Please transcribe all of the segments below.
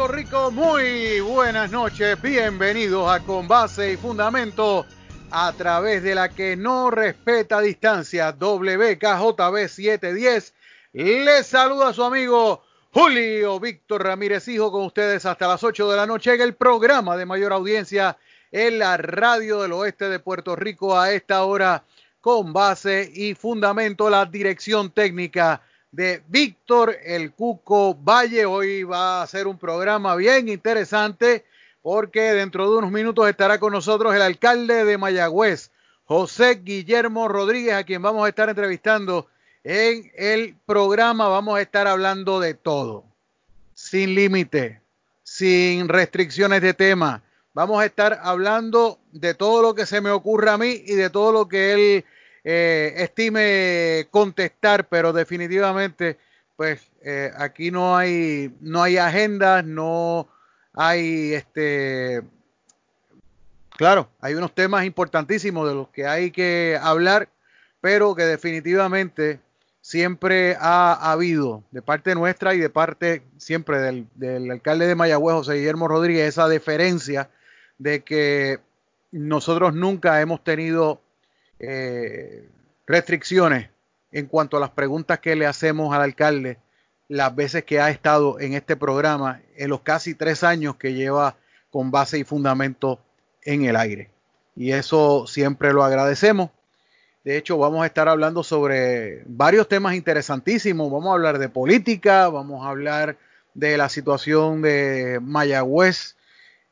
Puerto Rico, muy buenas noches, bienvenidos a Con Base y Fundamento a través de la que no respeta distancia WKJB 710. Les saluda su amigo Julio Víctor Ramírez Hijo con ustedes hasta las 8 de la noche en el programa de mayor audiencia en la radio del oeste de Puerto Rico a esta hora con base y fundamento la dirección técnica de Víctor El Cuco Valle. Hoy va a ser un programa bien interesante porque dentro de unos minutos estará con nosotros el alcalde de Mayagüez, José Guillermo Rodríguez, a quien vamos a estar entrevistando en el programa. Vamos a estar hablando de todo, sin límite, sin restricciones de tema. Vamos a estar hablando de todo lo que se me ocurra a mí y de todo lo que él eh, estime contestar, pero definitivamente, pues eh, aquí no hay, no hay agendas, no hay este. Claro, hay unos temas importantísimos de los que hay que hablar, pero que definitivamente siempre ha habido de parte nuestra y de parte siempre del, del alcalde de Mayagüez, José Guillermo Rodríguez, esa deferencia de que nosotros nunca hemos tenido eh, restricciones en cuanto a las preguntas que le hacemos al alcalde las veces que ha estado en este programa en los casi tres años que lleva con base y fundamento en el aire. Y eso siempre lo agradecemos. De hecho, vamos a estar hablando sobre varios temas interesantísimos. Vamos a hablar de política, vamos a hablar de la situación de Mayagüez,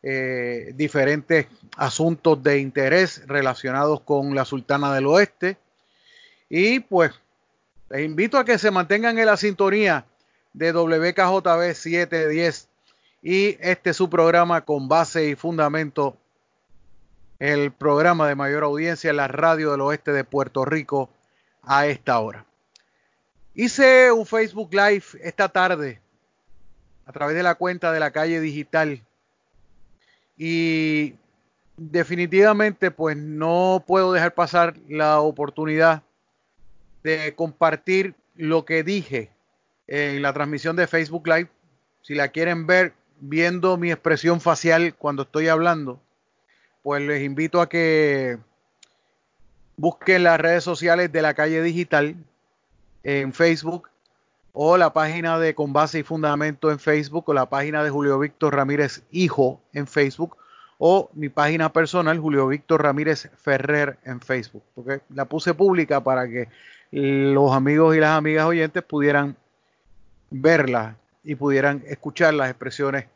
eh, diferentes asuntos de interés relacionados con la Sultana del Oeste. Y pues les invito a que se mantengan en la sintonía de WKJB 710 y este es su programa con base y fundamento, el programa de mayor audiencia en la radio del oeste de Puerto Rico a esta hora. Hice un Facebook Live esta tarde a través de la cuenta de la calle digital y definitivamente pues no puedo dejar pasar la oportunidad de compartir lo que dije en la transmisión de Facebook Live. Si la quieren ver viendo mi expresión facial cuando estoy hablando, pues les invito a que busquen las redes sociales de la calle digital en Facebook o la página de Con Base y Fundamento en Facebook o la página de Julio Víctor Ramírez Hijo en Facebook o mi página personal Julio Víctor Ramírez Ferrer en Facebook, porque la puse pública para que los amigos y las amigas oyentes pudieran verla y pudieran escuchar las expresiones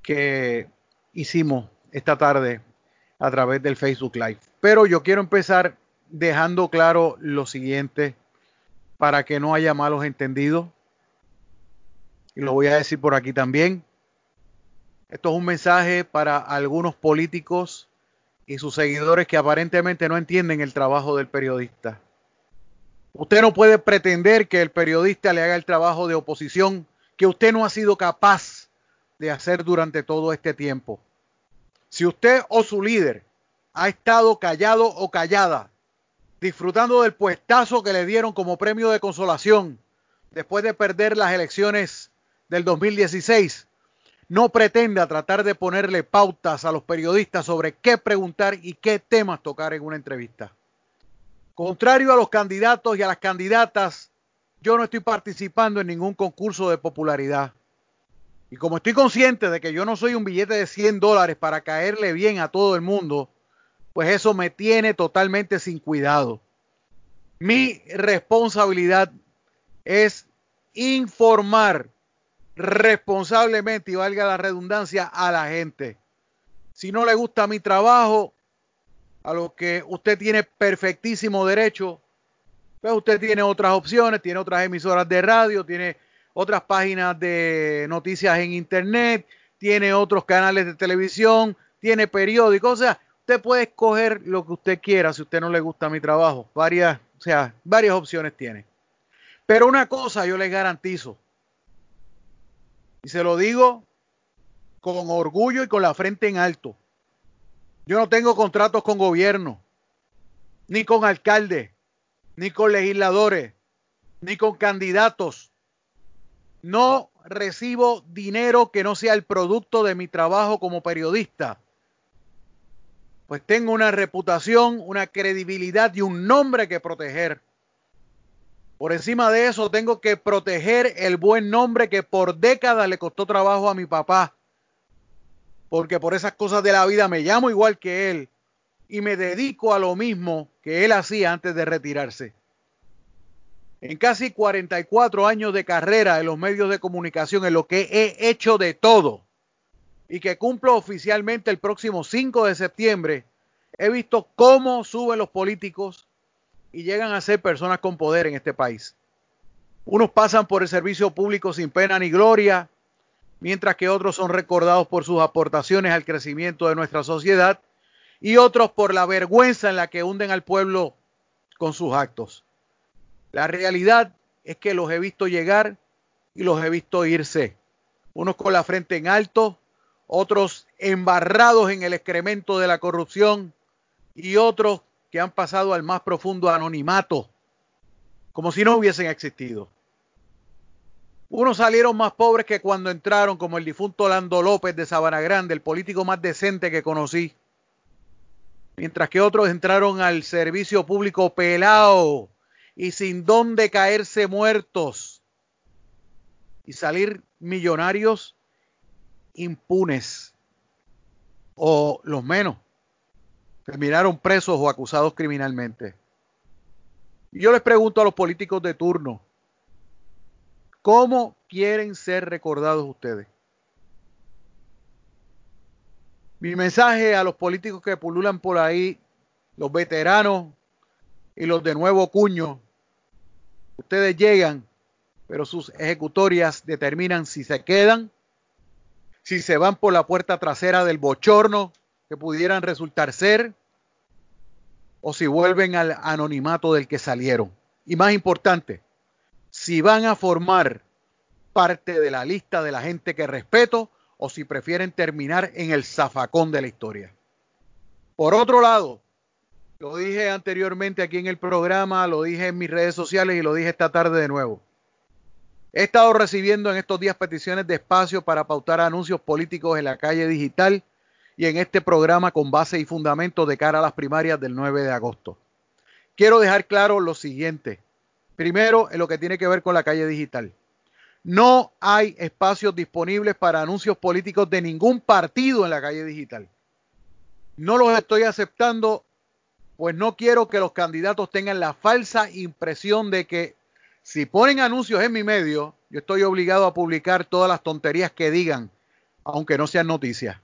que hicimos esta tarde a través del Facebook Live. Pero yo quiero empezar dejando claro lo siguiente para que no haya malos entendidos. Y lo voy a decir por aquí también. Esto es un mensaje para algunos políticos y sus seguidores que aparentemente no entienden el trabajo del periodista. Usted no puede pretender que el periodista le haga el trabajo de oposición que usted no ha sido capaz de hacer durante todo este tiempo. Si usted o su líder ha estado callado o callada disfrutando del puestazo que le dieron como premio de consolación después de perder las elecciones del 2016, no pretenda tratar de ponerle pautas a los periodistas sobre qué preguntar y qué temas tocar en una entrevista. Contrario a los candidatos y a las candidatas, yo no estoy participando en ningún concurso de popularidad. Y como estoy consciente de que yo no soy un billete de 100 dólares para caerle bien a todo el mundo, pues eso me tiene totalmente sin cuidado. Mi responsabilidad es informar responsablemente y valga la redundancia a la gente. Si no le gusta mi trabajo, a lo que usted tiene perfectísimo derecho, pues usted tiene otras opciones, tiene otras emisoras de radio, tiene otras páginas de noticias en internet, tiene otros canales de televisión, tiene periódicos, o sea, usted puede escoger lo que usted quiera si usted no le gusta mi trabajo. Varias, o sea, varias opciones tiene. Pero una cosa yo le garantizo, y se lo digo con orgullo y con la frente en alto. Yo no tengo contratos con gobierno, ni con alcaldes, ni con legisladores, ni con candidatos. No recibo dinero que no sea el producto de mi trabajo como periodista. Pues tengo una reputación, una credibilidad y un nombre que proteger. Por encima de eso tengo que proteger el buen nombre que por décadas le costó trabajo a mi papá. Porque por esas cosas de la vida me llamo igual que él y me dedico a lo mismo que él hacía antes de retirarse. En casi 44 años de carrera en los medios de comunicación, en lo que he hecho de todo y que cumplo oficialmente el próximo 5 de septiembre, he visto cómo suben los políticos y llegan a ser personas con poder en este país. Unos pasan por el servicio público sin pena ni gloria, mientras que otros son recordados por sus aportaciones al crecimiento de nuestra sociedad y otros por la vergüenza en la que hunden al pueblo con sus actos. La realidad es que los he visto llegar y los he visto irse. Unos con la frente en alto, otros embarrados en el excremento de la corrupción y otros que han pasado al más profundo anonimato, como si no hubiesen existido. Unos salieron más pobres que cuando entraron, como el difunto Lando López de Sabana Grande, el político más decente que conocí. Mientras que otros entraron al servicio público pelado y sin dónde caerse muertos. Y salir millonarios impunes. O los menos. Terminaron presos o acusados criminalmente. Y yo les pregunto a los políticos de turno, ¿Cómo quieren ser recordados ustedes? Mi mensaje a los políticos que pululan por ahí, los veteranos y los de nuevo cuño, ustedes llegan, pero sus ejecutorias determinan si se quedan, si se van por la puerta trasera del bochorno que pudieran resultar ser, o si vuelven al anonimato del que salieron. Y más importante, si van a formar parte de la lista de la gente que respeto o si prefieren terminar en el zafacón de la historia. Por otro lado, lo dije anteriormente aquí en el programa, lo dije en mis redes sociales y lo dije esta tarde de nuevo. He estado recibiendo en estos días peticiones de espacio para pautar anuncios políticos en la calle digital y en este programa con base y fundamento de cara a las primarias del 9 de agosto. Quiero dejar claro lo siguiente. Primero, en lo que tiene que ver con la calle digital. No hay espacios disponibles para anuncios políticos de ningún partido en la calle digital. No los estoy aceptando, pues no quiero que los candidatos tengan la falsa impresión de que si ponen anuncios en mi medio, yo estoy obligado a publicar todas las tonterías que digan, aunque no sean noticias.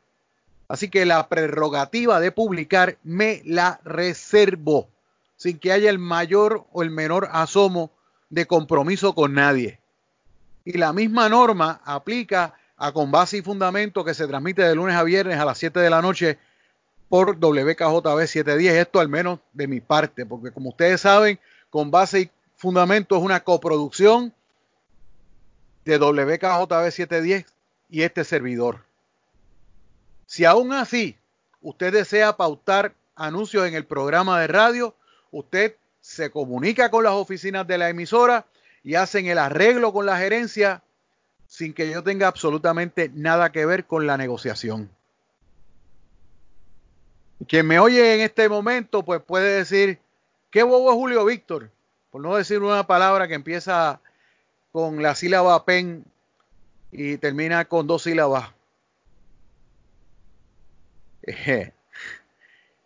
Así que la prerrogativa de publicar me la reservo sin que haya el mayor o el menor asomo de compromiso con nadie. Y la misma norma aplica a Con Base y Fundamento que se transmite de lunes a viernes a las 7 de la noche por WKJB 710. Esto al menos de mi parte, porque como ustedes saben, Con Base y Fundamento es una coproducción de WKJB 710 y este servidor. Si aún así usted desea pautar anuncios en el programa de radio, usted se comunica con las oficinas de la emisora y hacen el arreglo con la gerencia sin que yo tenga absolutamente nada que ver con la negociación. Quien me oye en este momento, pues puede decir, qué bobo es Julio Víctor, por no decir una palabra que empieza con la sílaba pen y termina con dos sílabas.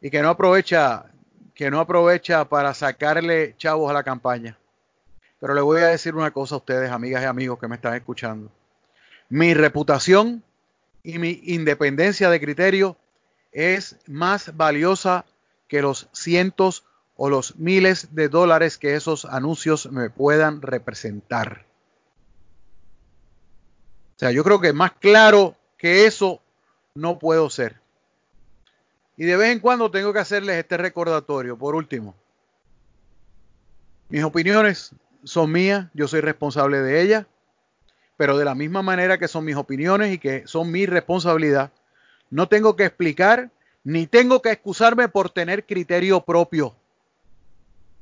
y que no aprovecha que no aprovecha para sacarle chavos a la campaña. Pero le voy a decir una cosa a ustedes, amigas y amigos que me están escuchando. Mi reputación y mi independencia de criterio es más valiosa que los cientos o los miles de dólares que esos anuncios me puedan representar. O sea, yo creo que más claro que eso no puedo ser. Y de vez en cuando tengo que hacerles este recordatorio. Por último, mis opiniones son mías, yo soy responsable de ellas, pero de la misma manera que son mis opiniones y que son mi responsabilidad, no tengo que explicar ni tengo que excusarme por tener criterio propio.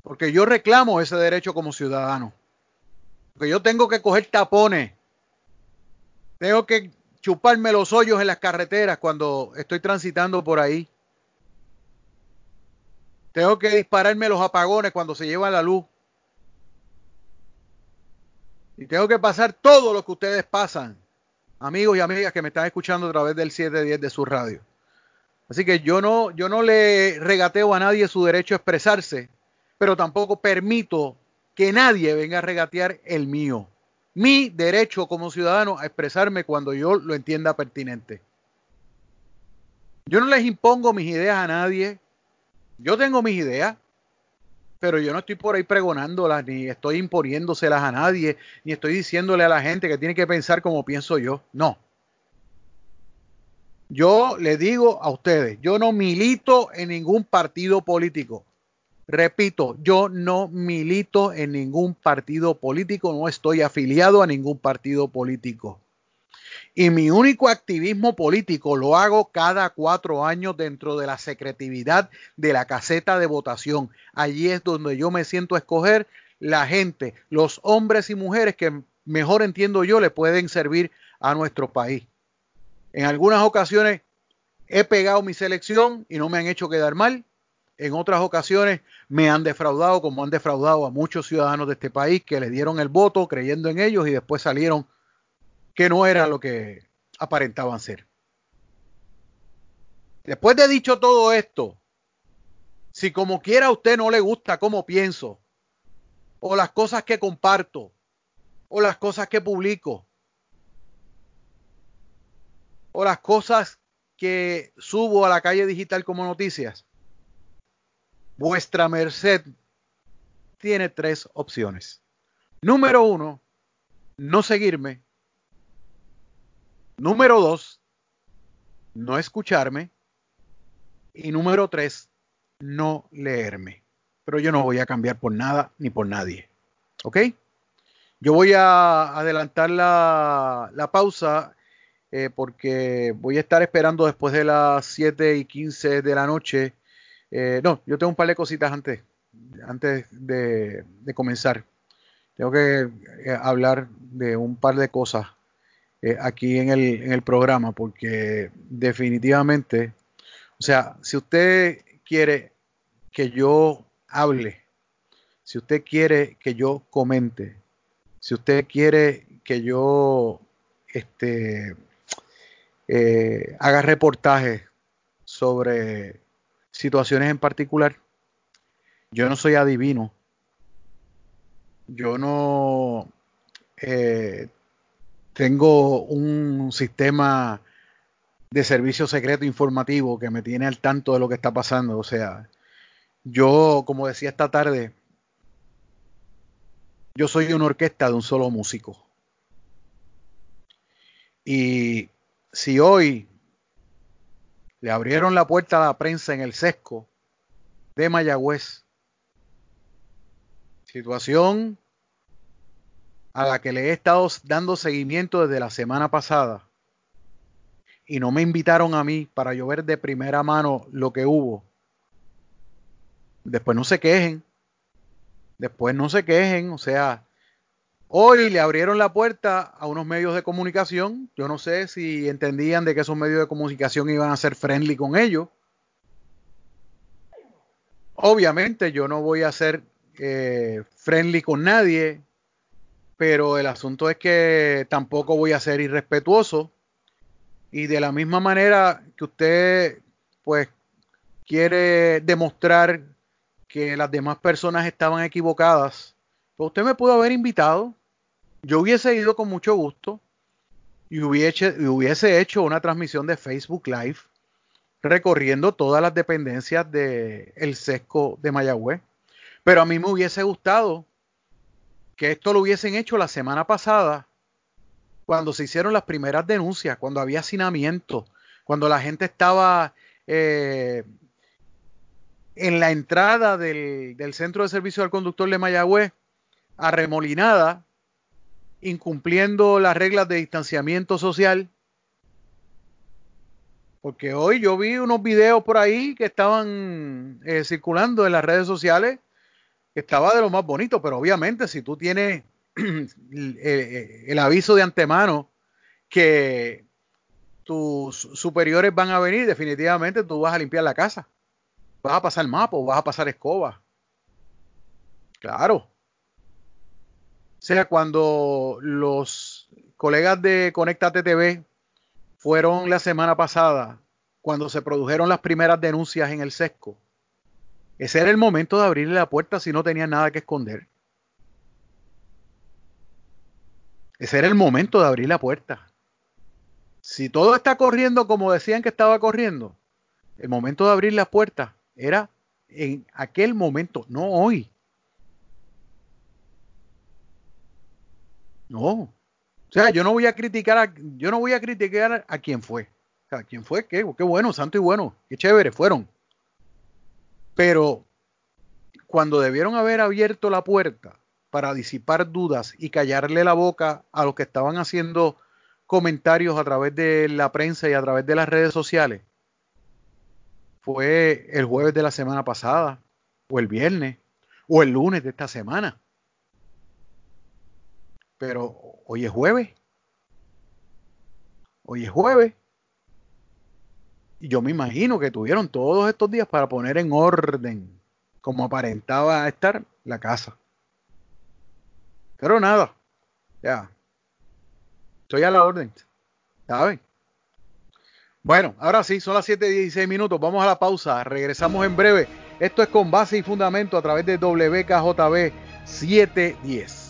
Porque yo reclamo ese derecho como ciudadano. Porque yo tengo que coger tapones Tengo que chuparme los hoyos en las carreteras cuando estoy transitando por ahí. Tengo que dispararme los apagones cuando se lleva la luz. Y tengo que pasar todo lo que ustedes pasan, amigos y amigas que me están escuchando a través del 710 de su radio. Así que yo no, yo no le regateo a nadie su derecho a expresarse, pero tampoco permito que nadie venga a regatear el mío. Mi derecho como ciudadano a expresarme cuando yo lo entienda pertinente. Yo no les impongo mis ideas a nadie. Yo tengo mis ideas pero yo no estoy por ahí pregonándolas, ni estoy imponiéndoselas a nadie, ni estoy diciéndole a la gente que tiene que pensar como pienso yo. No. Yo le digo a ustedes, yo no milito en ningún partido político. Repito, yo no milito en ningún partido político, no estoy afiliado a ningún partido político. Y mi único activismo político lo hago cada cuatro años dentro de la secretividad de la caseta de votación. Allí es donde yo me siento a escoger la gente, los hombres y mujeres que mejor entiendo yo le pueden servir a nuestro país. En algunas ocasiones he pegado mi selección y no me han hecho quedar mal. En otras ocasiones me han defraudado, como han defraudado a muchos ciudadanos de este país que le dieron el voto creyendo en ellos y después salieron que no era lo que aparentaban ser. Después de dicho todo esto, si como quiera a usted no le gusta cómo pienso, o las cosas que comparto, o las cosas que publico, o las cosas que subo a la calle digital como noticias, vuestra merced tiene tres opciones. Número uno, no seguirme Número dos, no escucharme. Y número tres, no leerme. Pero yo no voy a cambiar por nada ni por nadie. ¿Ok? Yo voy a adelantar la, pausa eh, porque voy a estar esperando después de las 7 y 15 de la noche. Eh, no, yo tengo un par de cositas antes, antes de, comenzar. Tengo que eh, hablar de un par de cosas eh, aquí en el, programa, porque definitivamente, o sea, si usted quiere que yo hable, si usted quiere que yo comente, si usted quiere que yo este, haga reportajes sobre situaciones en particular, yo no soy adivino. Yo no eh, tengo un sistema de servicio secreto informativo que me tiene al tanto de lo que está pasando. O sea, yo, como decía esta tarde, yo soy una orquesta de un solo músico. Y si hoy le abrieron la puerta a la prensa en el sesco de Mayagüez, situación a la que le he estado dando seguimiento desde la semana pasada. Y no me invitaron a mí para yo ver de primera mano lo que hubo, después no se quejen, después no se quejen, o sea, hoy le abrieron la puerta a unos medios de comunicación, yo no sé si entendían de que esos medios de comunicación iban a ser friendly con ellos. Obviamente yo no voy a ser eh, friendly con nadie, pero el asunto es que tampoco voy a ser irrespetuoso y de la misma manera que usted pues quiere demostrar que las demás personas estaban equivocadas, pues usted me pudo haber invitado, yo hubiese ido con mucho gusto y hubiese, hecho una transmisión de Facebook Live recorriendo todas las dependencias del el sesco de Mayagüez. Pero a mí me hubiese gustado que esto lo hubiesen hecho la semana pasada, cuando se hicieron las primeras denuncias, cuando había hacinamiento, cuando la gente estaba eh, en la entrada del, del, centro de servicio al conductor de Mayagüez, arremolinada, incumpliendo las reglas de distanciamiento social. Porque hoy yo vi unos videos por ahí que estaban eh, circulando en las redes sociales estaba de lo más bonito, pero obviamente si tú tienes el, aviso de antemano que tus superiores van a venir, definitivamente tú vas a limpiar la casa. Vas a pasar mapa, vas a pasar escoba. Claro. Sea, cuando los colegas de Conectate TV fueron la semana pasada, cuando se produjeron las primeras denuncias en el sesco, ese era el momento de abrirle la puerta si no tenía nada que esconder. Ese era el momento de abrir la puerta. Si todo está corriendo como decían que estaba corriendo, el momento de abrir la puerta era en aquel momento, no hoy. No. O sea, yo no voy a criticar a, yo no voy a criticar a quien fue. O sea, quién fue, qué, qué bueno, santo y bueno, qué chévere fueron. Pero cuando debieron haber abierto la puerta para disipar dudas y callarle la boca a los que estaban haciendo comentarios a través de la prensa y a través de las redes sociales, fue el jueves de la semana pasada, o el viernes, o el lunes de esta semana. Pero hoy es jueves. Hoy es jueves. Y yo me imagino que tuvieron todos estos días para poner en orden, como aparentaba estar, la casa. Pero nada, ya. Estoy a la orden. ¿Saben? Bueno, ahora sí, son las 7 y 16 minutos. Vamos a la pausa. Regresamos en breve. Esto es con base y fundamento a través de WKJB 710.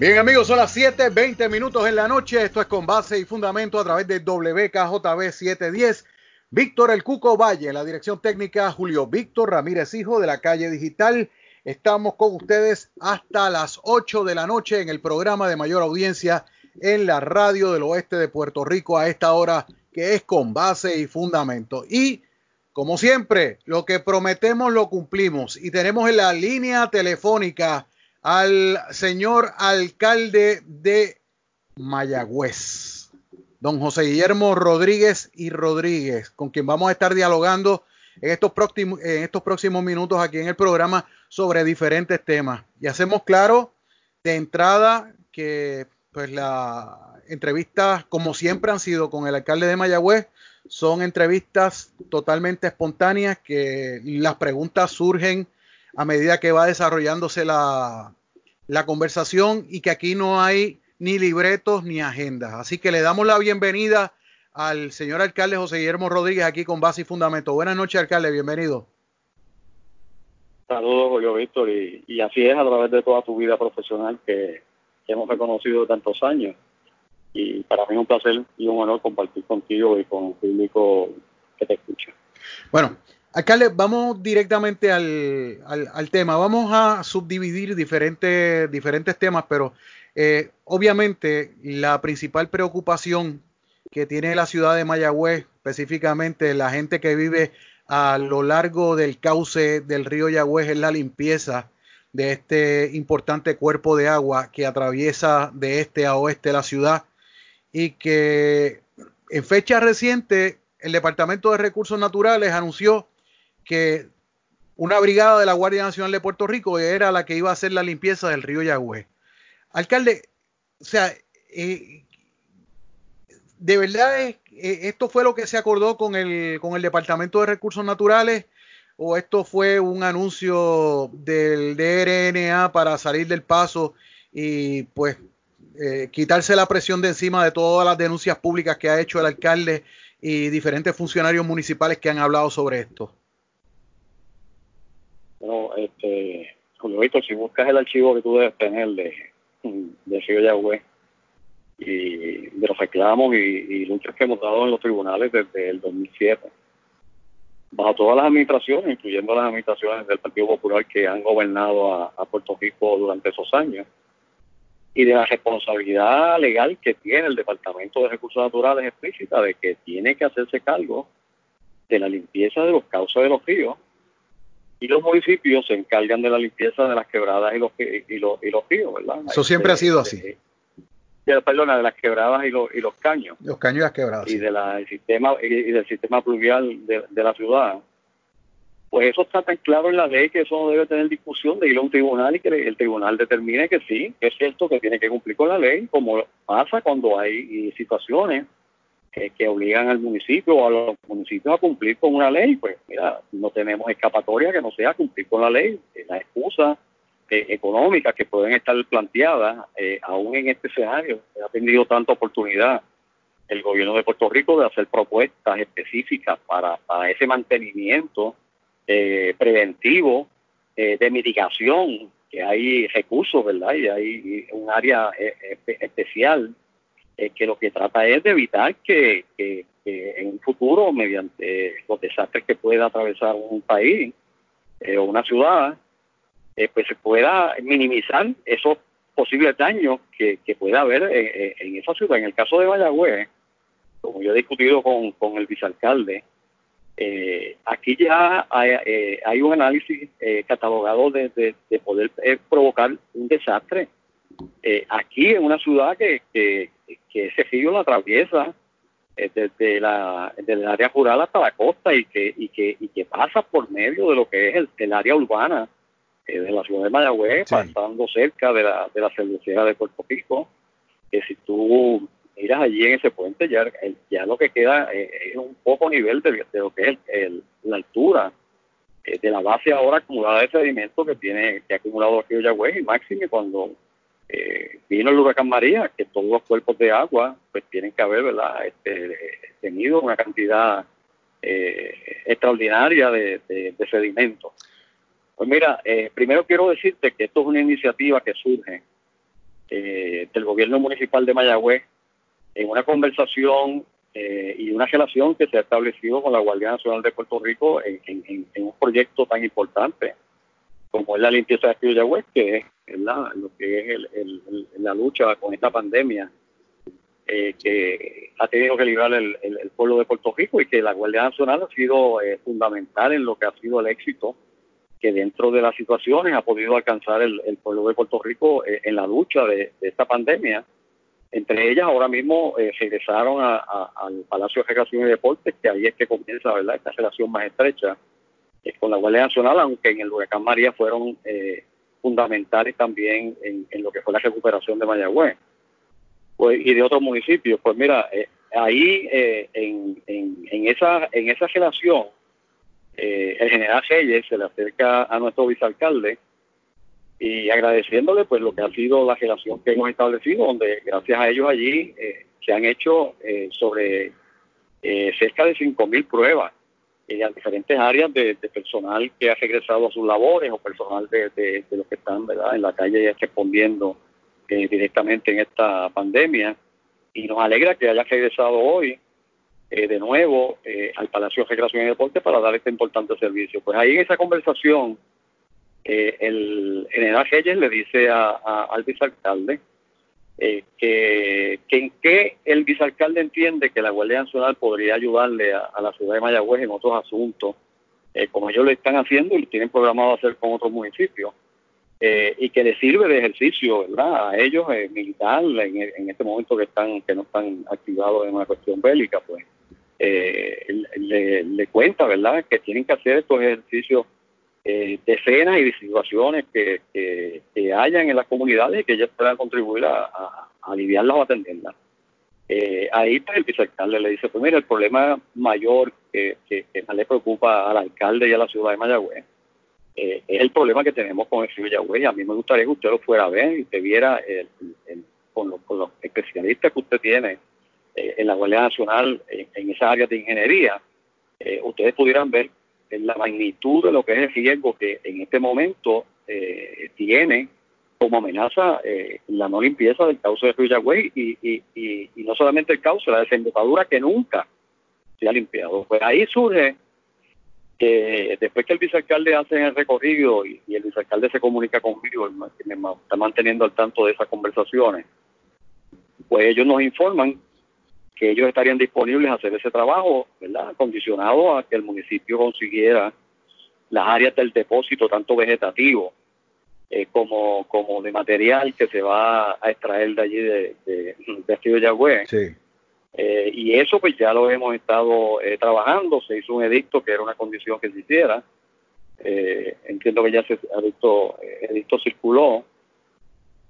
Bien amigos, son las 7, 20 minutos en la noche. Esto es con base y fundamento a través de WKJB 710. Víctor El Cuco Valle, la dirección técnica Julio Víctor Ramírez Hijo de la calle digital. Estamos con ustedes hasta las 8 de la noche en el programa de mayor audiencia en la radio del oeste de Puerto Rico a esta hora que es con base y fundamento. Y como siempre, lo que prometemos lo cumplimos y tenemos en la línea telefónica al señor alcalde de Mayagüez, don José Guillermo Rodríguez y Rodríguez, con quien vamos a estar dialogando en estos, próximos, en estos próximos minutos aquí en el programa sobre diferentes temas. Y hacemos claro de entrada que pues las entrevistas, como siempre han sido con el alcalde de Mayagüez, son entrevistas totalmente espontáneas que las preguntas surgen a medida que va desarrollándose la, la conversación y que aquí no hay ni libretos ni agendas. Así que le damos la bienvenida al señor alcalde José Guillermo Rodríguez aquí con base y fundamento. Buenas noches, alcalde, bienvenido. Saludos, Julio Víctor, y, así es a través de toda tu vida profesional que, que hemos reconocido tantos años. Y para mí es un placer y un honor compartir contigo y con el público que te escucha. Bueno, Alcalde, vamos directamente al, al, tema. Vamos a subdividir diferentes, diferentes temas, pero eh, obviamente la principal preocupación que tiene la ciudad de Mayagüez, específicamente la gente que vive a lo largo del cauce del río Yagüez, es la limpieza de este importante cuerpo de agua que atraviesa de este a oeste la ciudad y que en fecha reciente el Departamento de Recursos Naturales anunció que una brigada de la Guardia Nacional de Puerto Rico era la que iba a hacer la limpieza del río Yagüe. Alcalde, o sea, eh, de verdad eh, esto fue lo que se acordó con el, con el Departamento de Recursos Naturales o esto fue un anuncio del DRNA para salir del paso y pues eh, quitarse la presión de encima de todas las denuncias públicas que ha hecho el alcalde y diferentes funcionarios municipales que han hablado sobre esto. Bueno, este, Julio Víctor, si buscas el archivo que tú debes tener de, de Río Yagüe y de los reclamos y, luchas que hemos dado en los tribunales desde el 2007, bajo todas las administraciones, incluyendo las administraciones del Partido Popular que han gobernado a, a Puerto Rico durante esos años, y de la responsabilidad legal que tiene el Departamento de Recursos Naturales explícita de que tiene que hacerse cargo de la limpieza de los cauces de los ríos y los municipios se encargan de la limpieza de las quebradas y los, y los, y los ríos, ¿verdad? Eso siempre ha sido así. Eh, de, perdona, de las quebradas y los, y los caños. Los caños y las quebradas. Y, de la, sistema, y, del sistema pluvial de, de la ciudad pues eso está tan claro en la ley que eso no debe tener discusión de ir a un tribunal y que el tribunal determine que sí, que es cierto que tiene que cumplir con la ley, como pasa cuando hay situaciones que, obligan al municipio o a los municipios a cumplir con una ley, pues mira, no tenemos escapatoria que no sea cumplir con la ley, las excusas eh, económicas que pueden estar planteadas, eh, aún en este escenario, ha tenido tanta oportunidad el gobierno de Puerto Rico de hacer propuestas específicas para, para ese mantenimiento eh, preventivo, eh, de mitigación, que hay recursos, ¿verdad? Y hay un área eh, que lo que trata es de evitar que, en un futuro, mediante los desastres que pueda atravesar un país o una ciudad, pues se pueda minimizar esos posibles daños que, pueda haber en, esa ciudad. En el caso de Mayagüez, como yo he discutido con, con el vicealcalde, eh, aquí ya hay, eh, un análisis eh, catalogado de, poder eh, provocar un desastre. aquí en una ciudad que, que, ese río la atraviesa desde la el área rural hasta la costa y que y que y que pasa por medio de lo que es el, área urbana de la ciudad de Mayagüez, pasando cerca de la de la cervecera de Puerto Rico, que si tú miras allí en ese puente, ya, ya lo que queda eh, es un poco nivel de, lo que es la altura eh, de la base ahora acumulada de sedimento que tiene que ha acumulado aquí Yagüez y máximo cuando eh, vino el huracán María, que todos los cuerpos de agua pues tienen que haber. Este, tenido una cantidad extraordinaria de, de, sedimento. Pues mira, primero quiero decirte que esto es una iniciativa que surge del gobierno municipal de Mayagüez en una conversación eh, y una relación que se ha establecido con la Guardia Nacional de Puerto Rico en, un proyecto tan importante como es la limpieza de Yagüez, que es la, lo que es la lucha con esta pandemia eh, que ha tenido que librar el, pueblo de Puerto Rico y que la Guardia Nacional ha sido eh, fundamental en lo que ha sido el éxito que dentro de las situaciones ha podido alcanzar el, pueblo de Puerto Rico en la lucha de esta pandemia entre ellas, ahora mismo eh, regresaron al Palacio de Recreación y Deportes, que ahí es que comienza ¿verdad? esta relación más estrecha eh, con la Guardia Nacional, aunque en el huracán María fueron eh, fundamentales también en, lo que fue la recuperación de Mayagüez pues, y de otros municipios. Pues mira, eh, ahí en, en, esa, en esa relación, el general Reyes se le acerca a nuestro vicealcalde y agradeciéndole pues lo que ha sido la relación que hemos establecido, donde gracias a ellos allí eh, se han hecho eh, sobre eh, cerca de 5.000 pruebas en diferentes áreas de, personal que ha regresado a sus labores o personal de, de, los que están ¿verdad? en la calle respondiendo directamente en esta pandemia. Y nos alegra que haya regresado hoy de nuevo al Palacio de Recreación y Deporte para dar este importante servicio. Pues ahí en esa conversación eh, el general Reyes le dice al vicealcalde eh, que, en qué el vicealcalde entiende que la Guardia Nacional podría ayudarle a, la ciudad de Mayagüez en otros asuntos, eh, como ellos lo están haciendo y lo tienen programado hacer con otros municipios, y que le sirve de ejercicio ¿verdad? a ellos militar en, este momento que están que no están activados en una cuestión bélica, pues le, le cuenta verdad que tienen que hacer estos ejercicios eh, decenas y situaciones que, que, hayan en las comunidades que ellos puedan contribuir a, a, aliviarlas o atenderlas. Eh, ahí pues, el vicealcalde le dice, pues mira, el problema mayor que, que, más le preocupa al alcalde y a la ciudad de Mayagüez eh, es el problema que tenemos con el río Mayagüez. A mí me gustaría que usted lo fuera a ver y que viera con, los, con, los, especialistas que usted tiene eh, en la Guardia Nacional en, en esa área de ingeniería, ustedes pudieran ver la magnitud de lo que es el riesgo que en este momento eh, tiene como amenaza eh, la no limpieza del cauce de Río y, y, y, y, no solamente el cauce, la desembocadura que nunca se ha limpiado. Pues ahí surge que después que el vicealcalde hace el recorrido y, el vicealcalde se comunica conmigo, me está manteniendo al tanto de esas conversaciones, pues ellos nos informan que ellos estarían disponibles a hacer ese trabajo, ¿verdad? Condicionado a que el municipio consiguiera las áreas del depósito, tanto vegetativo eh, como, como de material que se va a extraer de allí de, de, de Yagüe. Sí. Eh, y eso pues ya lo hemos estado eh, trabajando, se hizo un edicto que era una condición que se hiciera, entiendo que ya ese edicto, edicto circuló,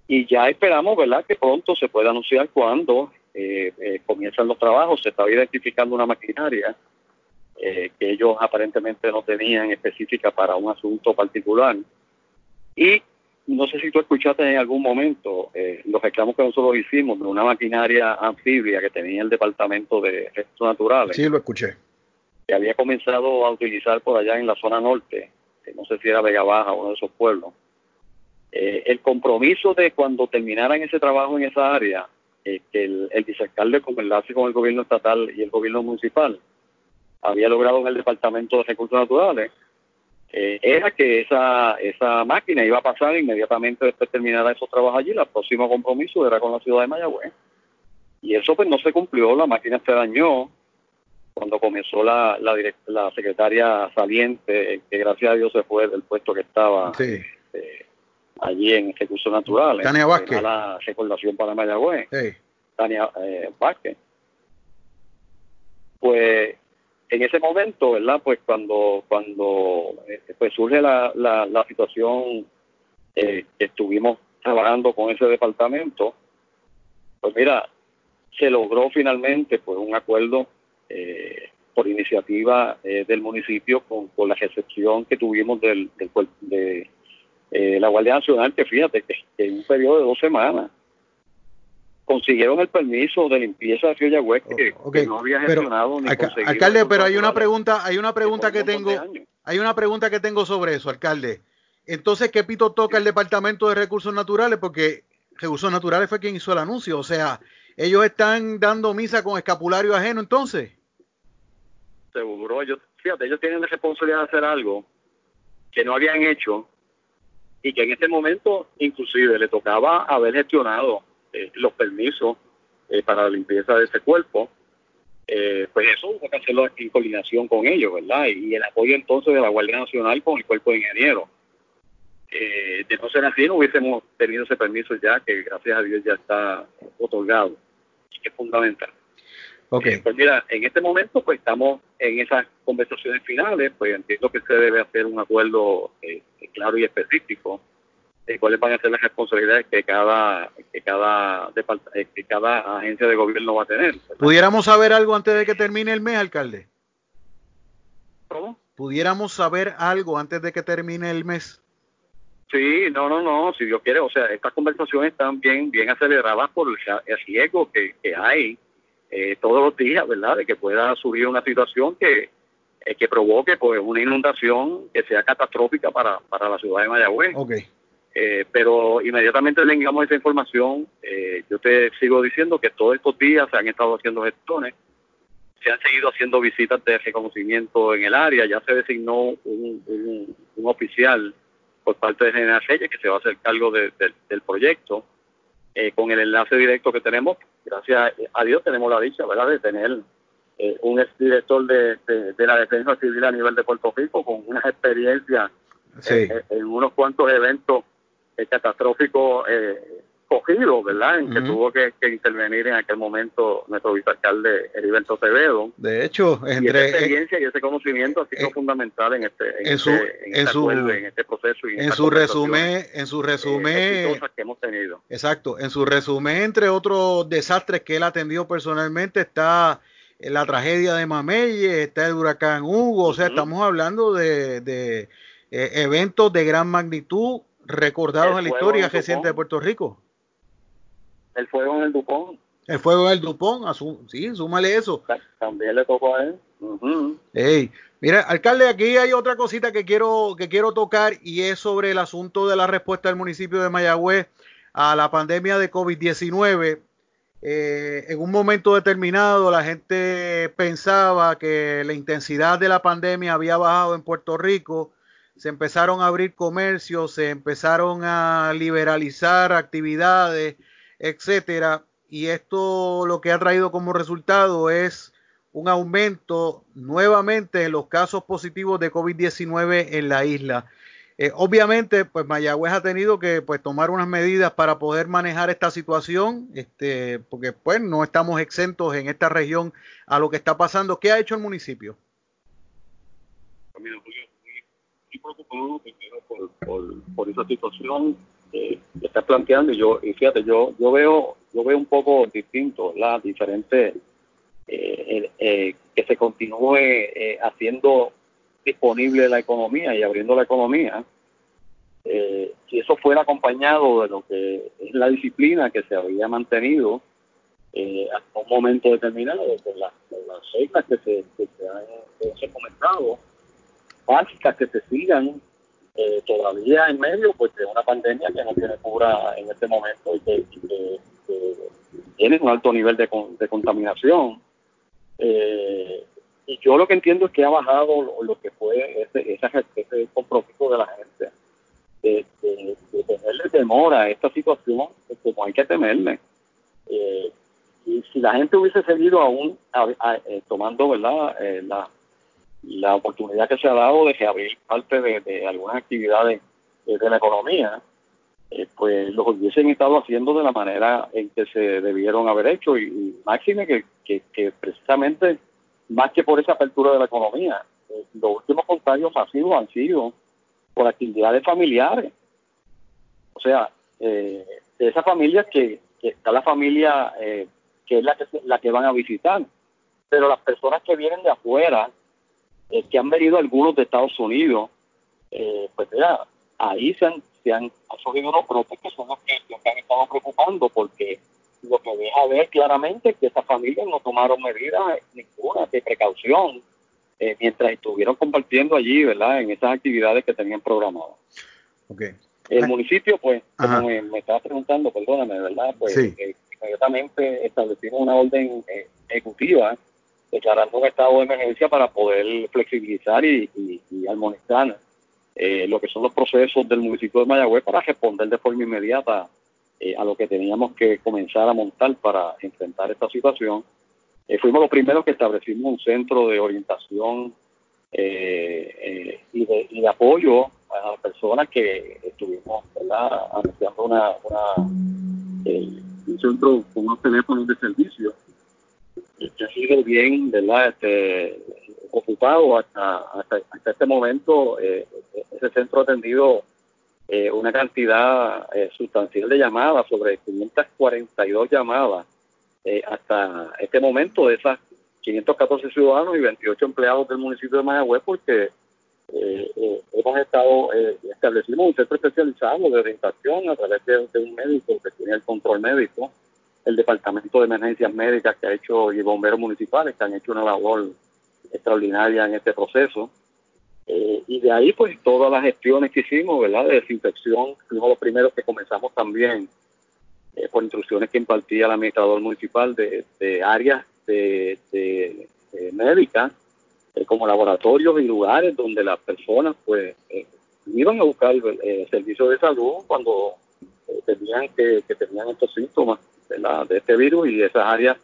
y ya esperamos, ¿verdad?, que pronto se pueda anunciar cuando comienzan los trabajos, se estaba identificando una maquinaria que ellos aparentemente no tenían específica para un asunto particular, y no sé si tú escuchaste en algún momento eh, los reclamos que nosotros hicimos de una maquinaria anfibia que tenía el Departamento de Recursos Naturales. Sí, lo escuché. Que había comenzado a utilizar por allá en la zona norte, que no sé si era Vega Baja, uno de esos pueblos. Eh, el compromiso de cuando terminaran ese trabajo en esa área, eh, que el, el vicealcalde con enlace con el gobierno estatal y el gobierno municipal había logrado en el Departamento de Recursos Naturales, eh, era que esa, esa máquina iba a pasar inmediatamente después de terminar esos trabajos allí. El próximo compromiso era con la ciudad de Mayagüez. Y eso pues no se cumplió, la máquina se dañó cuando comenzó la, la, la secretaria saliente, que gracias a Dios se fue del puesto que estaba eh, allí en recursos naturales. Tania Vázquez. La recordación para Mayagüez. Tania eh, Vázquez. Pues en ese momento, ¿verdad? Pues cuando cuando eh, pues surge la, la, situación eh, que estuvimos trabajando con ese departamento, pues mira, se logró finalmente pues un acuerdo eh, por iniciativa del municipio con, con, la recepción que tuvimos del, del de la Guardia Nacional, que fíjate que en un periodo de dos semanas consiguieron el permiso de limpieza de Río que, no había gestionado ni conseguido. Alcalde, pero hay una pregunta, hay una pregunta que tengo, hay una pregunta que tengo sobre eso, alcalde. Entonces, ¿qué pito toca el Departamento de Recursos Naturales? Porque Recursos Naturales fue quien hizo el anuncio, o sea, ellos están dando misa con escapulario ajeno, entonces. Seguro, ellos, fíjate, ellos tienen la responsabilidad de hacer algo que no habían hecho y que en este momento inclusive le tocaba haber gestionado eh, los permisos eh, para la limpieza de ese cuerpo, eh, pues eso hubo que hacerlo en coordinación con ellos, ¿verdad? Y, el apoyo entonces de la Guardia Nacional con el cuerpo de ingenieros. de no ser así, no hubiésemos tenido ese permiso ya, que gracias a Dios ya está otorgado, que es fundamental. Okay. pues mira, en este momento pues estamos en esas conversaciones finales, pues entiendo que se debe hacer un acuerdo claro y específico cuáles van a ser las responsabilidades que cada que cada eh, que cada agencia de gobierno va a tener. ¿Pudiéramos saber algo antes de que termine el mes, alcalde? ¿Cómo? ¿Pudiéramos saber algo antes de que termine el mes? Sí, no, no, no, si Dios quiere, o sea, estas conversaciones están bien, bien aceleradas por el, riesgo que, que hay eh, todos los días, ¿verdad? De que pueda surgir una situación que, eh, que provoque pues una inundación que sea catastrófica para, para la ciudad de Mayagüez. Okay. Eh, pero inmediatamente tengamos esa información, eh, yo te sigo diciendo que todos estos días se han estado haciendo gestiones, se han seguido haciendo visitas de reconocimiento en el área, ya se designó un, oficial por parte de General Reyes que se va a hacer cargo del proyecto, eh, con el enlace directo que tenemos, gracias a Dios tenemos la dicha, ¿verdad?, de tener un exdirector de, de, la defensa civil a nivel de Puerto Rico con una experiencia en unos cuantos eventos catastrófico eh, cogido, ¿verdad? En que tuvo que, intervenir en aquel momento nuestro vicealcalde Heriberto Acevedo. De hecho, entre, esa experiencia y ese conocimiento ha sido eh, fundamental en este en, su, este, en, este proceso y en, su resumen, en su resumen eh, que hemos tenido. Exacto, en su resumen entre otros desastres que él ha atendido personalmente está la tragedia de Mameye, está el huracán Hugo, o sea, estamos hablando de, de eventos de gran magnitud recordados en la historia reciente de Puerto Rico. El fuego en el Dupont. El fuego en el Dupont, sí, súmale eso. También le tocó a él. mira, alcalde, aquí hay otra cosita que quiero, que quiero tocar y es sobre el asunto de la respuesta del municipio de Mayagüez a la pandemia de COVID-19. Eh, en un momento determinado la gente pensaba que la intensidad de la pandemia había bajado en Puerto Rico se empezaron a abrir comercios, se empezaron a liberalizar actividades, etcétera, y esto lo que ha traído como resultado es un aumento nuevamente en los casos positivos de COVID-19 en la isla. Eh, obviamente, pues Mayagüez ha tenido que pues, tomar unas medidas para poder manejar esta situación, este, porque pues no estamos exentos en esta región a lo que está pasando. ¿Qué ha hecho el municipio? Preocupado primero por esa situación que estás planteando y yo y fíjate yo yo veo yo veo un poco distinto la diferente eh, eh, que se continúe eh, haciendo disponible la economía y abriendo la economía si eso fuera acompañado de lo que es la disciplina que se había mantenido hasta un momento determinado por, las reglas que se, que se han comentado básicas que se sigan eh, todavía en medio pues de una pandemia que no tiene cura en este momento y que, tiene un alto nivel de, de contaminación. Eh, y yo lo que entiendo es que ha bajado lo, que fue ese, ese, compromiso de la gente de, tenerle temor a esta situación como hay que temerle. Eh, y si la gente hubiese seguido aún tomando verdad la la oportunidad que se ha dado de abrir parte de, algunas actividades de la economía, eh, pues los hubiesen estado haciendo de la manera en que se debieron haber hecho y, máxime que, que, precisamente más que por esa apertura de la economía, eh, los últimos contagios masivos han sido por actividades familiares. O sea, eh, de esas familias que, está la familia que es la que, la que van a visitar, pero las personas que vienen de afuera, eh, que han venido algunos de Estados Unidos, eh, pues ya, ahí se han, se han, surgido unos brotes que son los que, han estado preocupando, porque lo que deja ver claramente es que esas familias no tomaron medidas ninguna de precaución eh, mientras estuvieron compartiendo allí, ¿verdad?, en esas actividades que tenían programadas. Okay. El municipio, pues, como me, estaba preguntando, perdóname, ¿verdad? Pues inmediatamente establecimos una orden ejecutiva declarando un estado de emergencia para poder flexibilizar y, armonizar eh, lo que son los procesos del municipio de Mayagüez para responder de forma inmediata eh, a lo que teníamos que comenzar a montar para enfrentar esta situación. Eh, fuimos los primeros que establecimos un centro de orientación y de, apoyo a las personas que estuvimos anunciando una un centro con unos teléfonos de servicio que ha sido bien, ¿verdad? Este, ocupado hasta, hasta, este momento. Eh, ese centro ha atendido eh, una cantidad eh, sustancial de llamadas, sobre 542 llamadas hasta este momento de esas 514 ciudadanos y 28 empleados del municipio de Mayagüez, porque hemos estado, establecimos un centro especializado de orientación a través de un médico que tiene el control médico el Departamento de Emergencias Médicas que ha hecho y bomberos municipales que han hecho una labor extraordinaria en este proceso. Eh, y de ahí, pues, todas las gestiones que hicimos, ¿verdad? De desinfección, fuimos los primeros que comenzamos también eh, por instrucciones que impartía el administrador municipal de, áreas de, médicas, eh, como laboratorios y lugares donde las personas, pues, iban a buscar servicios de salud cuando tenían que, que tenían estos síntomas de, este virus y esas áreas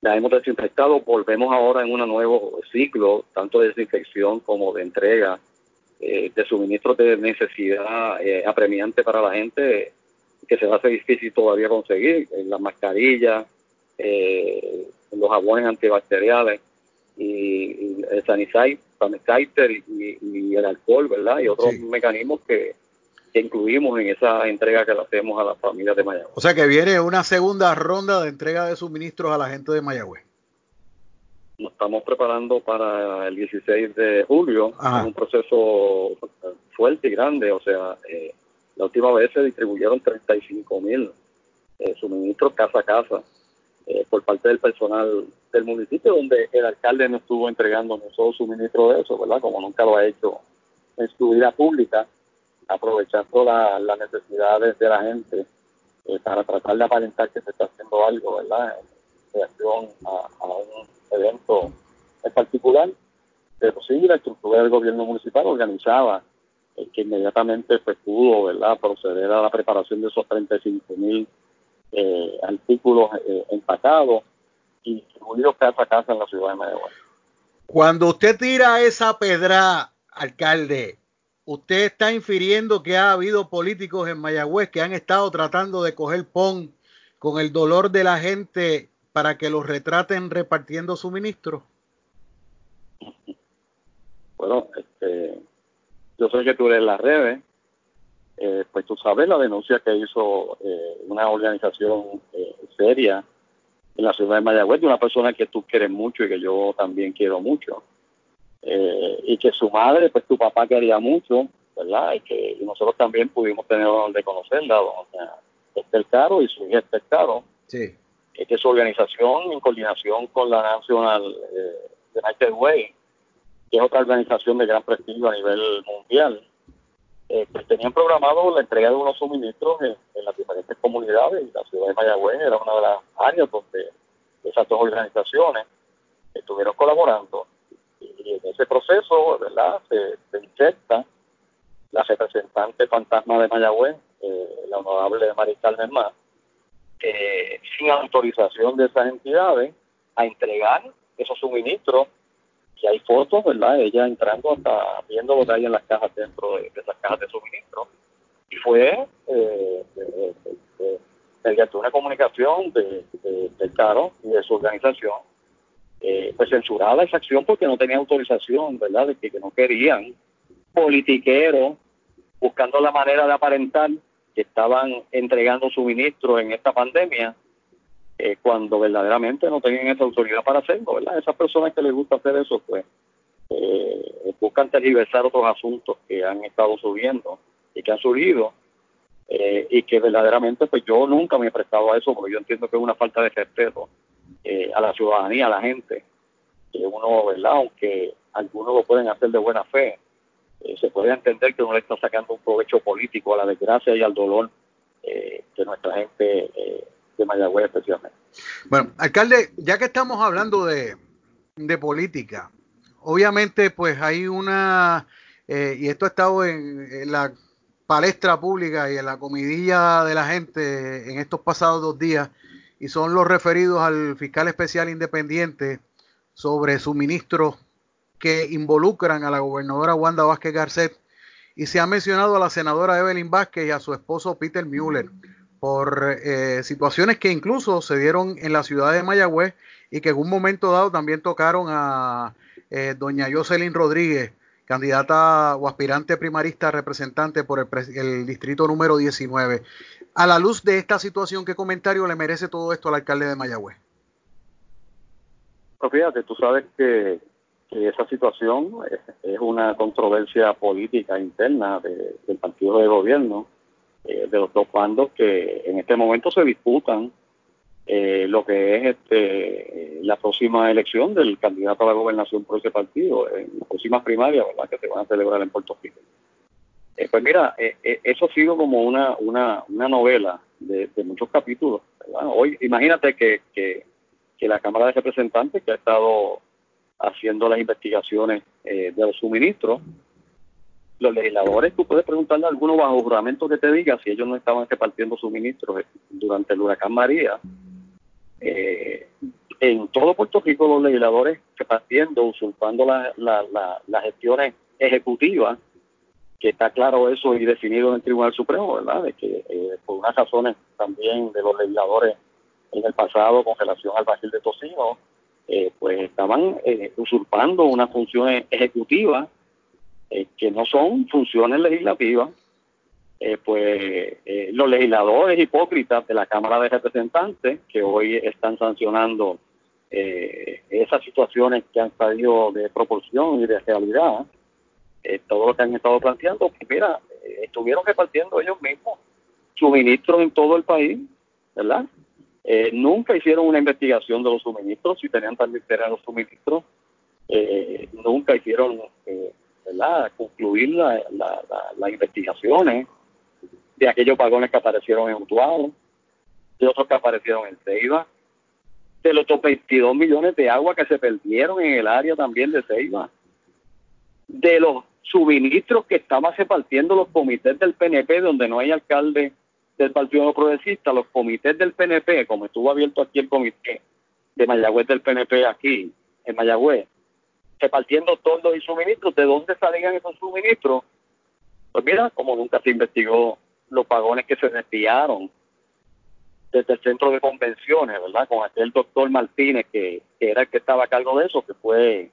las hemos desinfectado. Volvemos ahora en un nuevo ciclo, tanto de desinfección como de entrega eh, de suministros de necesidad eh, apremiante para la gente, que se va a hacer difícil todavía conseguir, en las mascarillas, eh, los jabones antibacteriales y, el sanitizer, y, y, el alcohol, ¿verdad? Y otros mecanismos que, que incluimos en esa entrega que le hacemos a las familias de Mayagüez. O sea que viene una segunda ronda de entrega de suministros a la gente de Mayagüez. Nos estamos preparando para el 16 de julio, es un proceso fuerte y grande, o sea, eh, la última vez se distribuyeron 35 mil eh, suministros casa a casa eh, por parte del personal del municipio, donde el alcalde no estuvo entregando no solo suministro de eso, ¿verdad? Como nunca lo ha hecho en su vida pública aprovechando las necesidades de la gente eh, para tratar de aparentar que se está haciendo algo, ¿verdad? En relación a, un evento en particular. Pero sí, la estructura del gobierno municipal organizaba eh, que inmediatamente pues, pudo, ¿verdad?, proceder a la preparación de esos 35 mil eh, artículos empacados y distribuidos casa a casa en la ciudad de Medellín. Cuando usted tira esa pedra, alcalde, usted está infiriendo que ha habido políticos en Mayagüez que han estado tratando de coger PON con el dolor de la gente para que los retraten repartiendo suministros. Bueno, este, yo sé que tú eres las redes, eh, pues tú sabes la denuncia que hizo eh, una organización eh, seria en la ciudad de Mayagüez de una persona que tú quieres mucho y que yo también quiero mucho. Y que su madre, pues tu papá quería mucho, ¿verdad? Y que nosotros también pudimos tener de conocerla, doña Esther Caro y su hija Esther Caro. Sí. que su organización, en coordinación con la National United Way, que es otra organización de gran prestigio a nivel mundial, eh, pues tenían programado la entrega de unos suministros en, las diferentes comunidades y la ciudad de Mayagüez era una de las áreas donde esas dos organizaciones estuvieron colaborando y en ese proceso verdad se, se inyecta la representante fantasma de Mayagüez eh, la honorable Mariscal Mermá eh, sin autorización de esas entidades a entregar esos suministros que hay fotos, ¿verdad? Ella entrando hasta viendo lo que hay en las cajas dentro de, esas cajas de suministro. Y fue eh, mediante una comunicación de, del CARO y de su organización, eh, pues censurada esa acción porque no tenía autorización, ¿verdad? De que, no querían politiqueros buscando la manera de aparentar que estaban entregando suministros en esta pandemia eh, cuando verdaderamente no tenían esa autoridad para hacerlo, ¿verdad? Esas personas que les gusta hacer eso, pues, eh, buscan tergiversar otros asuntos que han estado subiendo y que han surgido eh, y que verdaderamente, pues yo nunca me he prestado a eso porque yo entiendo que es una falta de respeto a la ciudadanía, a la gente, que uno, ¿verdad? Aunque algunos lo pueden hacer de buena fe, se puede entender que uno le está sacando un provecho político a la desgracia y al dolor eh, que nuestra gente de Mayagüez especialmente. Bueno, alcalde, ya que estamos hablando de, política, obviamente pues hay una, eh, y esto ha estado en, la palestra pública y en la comidilla de la gente en estos pasados dos días, y son los referidos al fiscal especial independiente sobre suministros que involucran a la gobernadora Wanda Vázquez Garcet, y se ha mencionado a la senadora Evelyn Vázquez y a su esposo Peter Mueller por eh, situaciones que incluso se dieron en la ciudad de Mayagüez y que en un momento dado también tocaron a eh, doña Jocelyn Rodríguez, candidata o aspirante primarista representante por el, distrito número 19. A la luz de esta situación, ¿qué comentario le merece todo esto al alcalde de Mayagüez? Pues fíjate, tú sabes que, esa situación es, una controversia política interna del partido de gobierno eh, de los dos bandos que en este momento se disputan eh, lo que es este la próxima elección del candidato a la gobernación por ese partido, en las próximas primarias. Que se van a celebrar en Puerto Rico. Eh, pues mira, eso ha sido como una, una, una novela de, muchos capítulos. Hoy, imagínate que, que, que, la Cámara de Representantes, que ha estado haciendo las investigaciones de los suministros, los legisladores, tú puedes preguntarle a alguno bajo juramento que te diga si ellos no estaban repartiendo suministros durante el huracán María. Eh, en todo Puerto Rico los legisladores repartiendo, usurpando las gestiones ejecutivas, que está claro eso y definido en el Tribunal Supremo, ¿verdad? De que eh, por unas razones también de los legisladores en el pasado con relación al Brasil de Tocino, eh, pues estaban usurpando unas funciones ejecutivas eh, que no son funciones legislativas, eh, pues eh, los legisladores hipócritas de la Cámara de Representantes que hoy están sancionando esas situaciones que han salido de proporción y de realidad, todo lo que han estado planteando, pues mira, estuvieron repartiendo ellos mismos suministros en todo el país, ¿verdad? nunca hicieron una investigación de los suministros, si tenían también los suministros, nunca hicieron ¿verdad? concluir las investigaciones de aquellos vagones que aparecieron en Utuado, de otros que aparecieron en Ceiba, de los 22 millones de agua que se perdieron en el área también de Ceiba, de los suministros que estaban repartiendo los comités del PNP, donde no hay alcalde del Partido Progresista, los comités del PNP, como estuvo abierto aquí el comité de Mayagüez del PNP aquí, en Mayagüez, repartiendo todos y suministros, ¿de dónde salían esos suministros? Pues mira, como nunca se investigó los pagones que se desviaron desde el centro de convenciones, ¿verdad? Con aquel doctor Martínez, que, era el que estaba a cargo de eso, que fue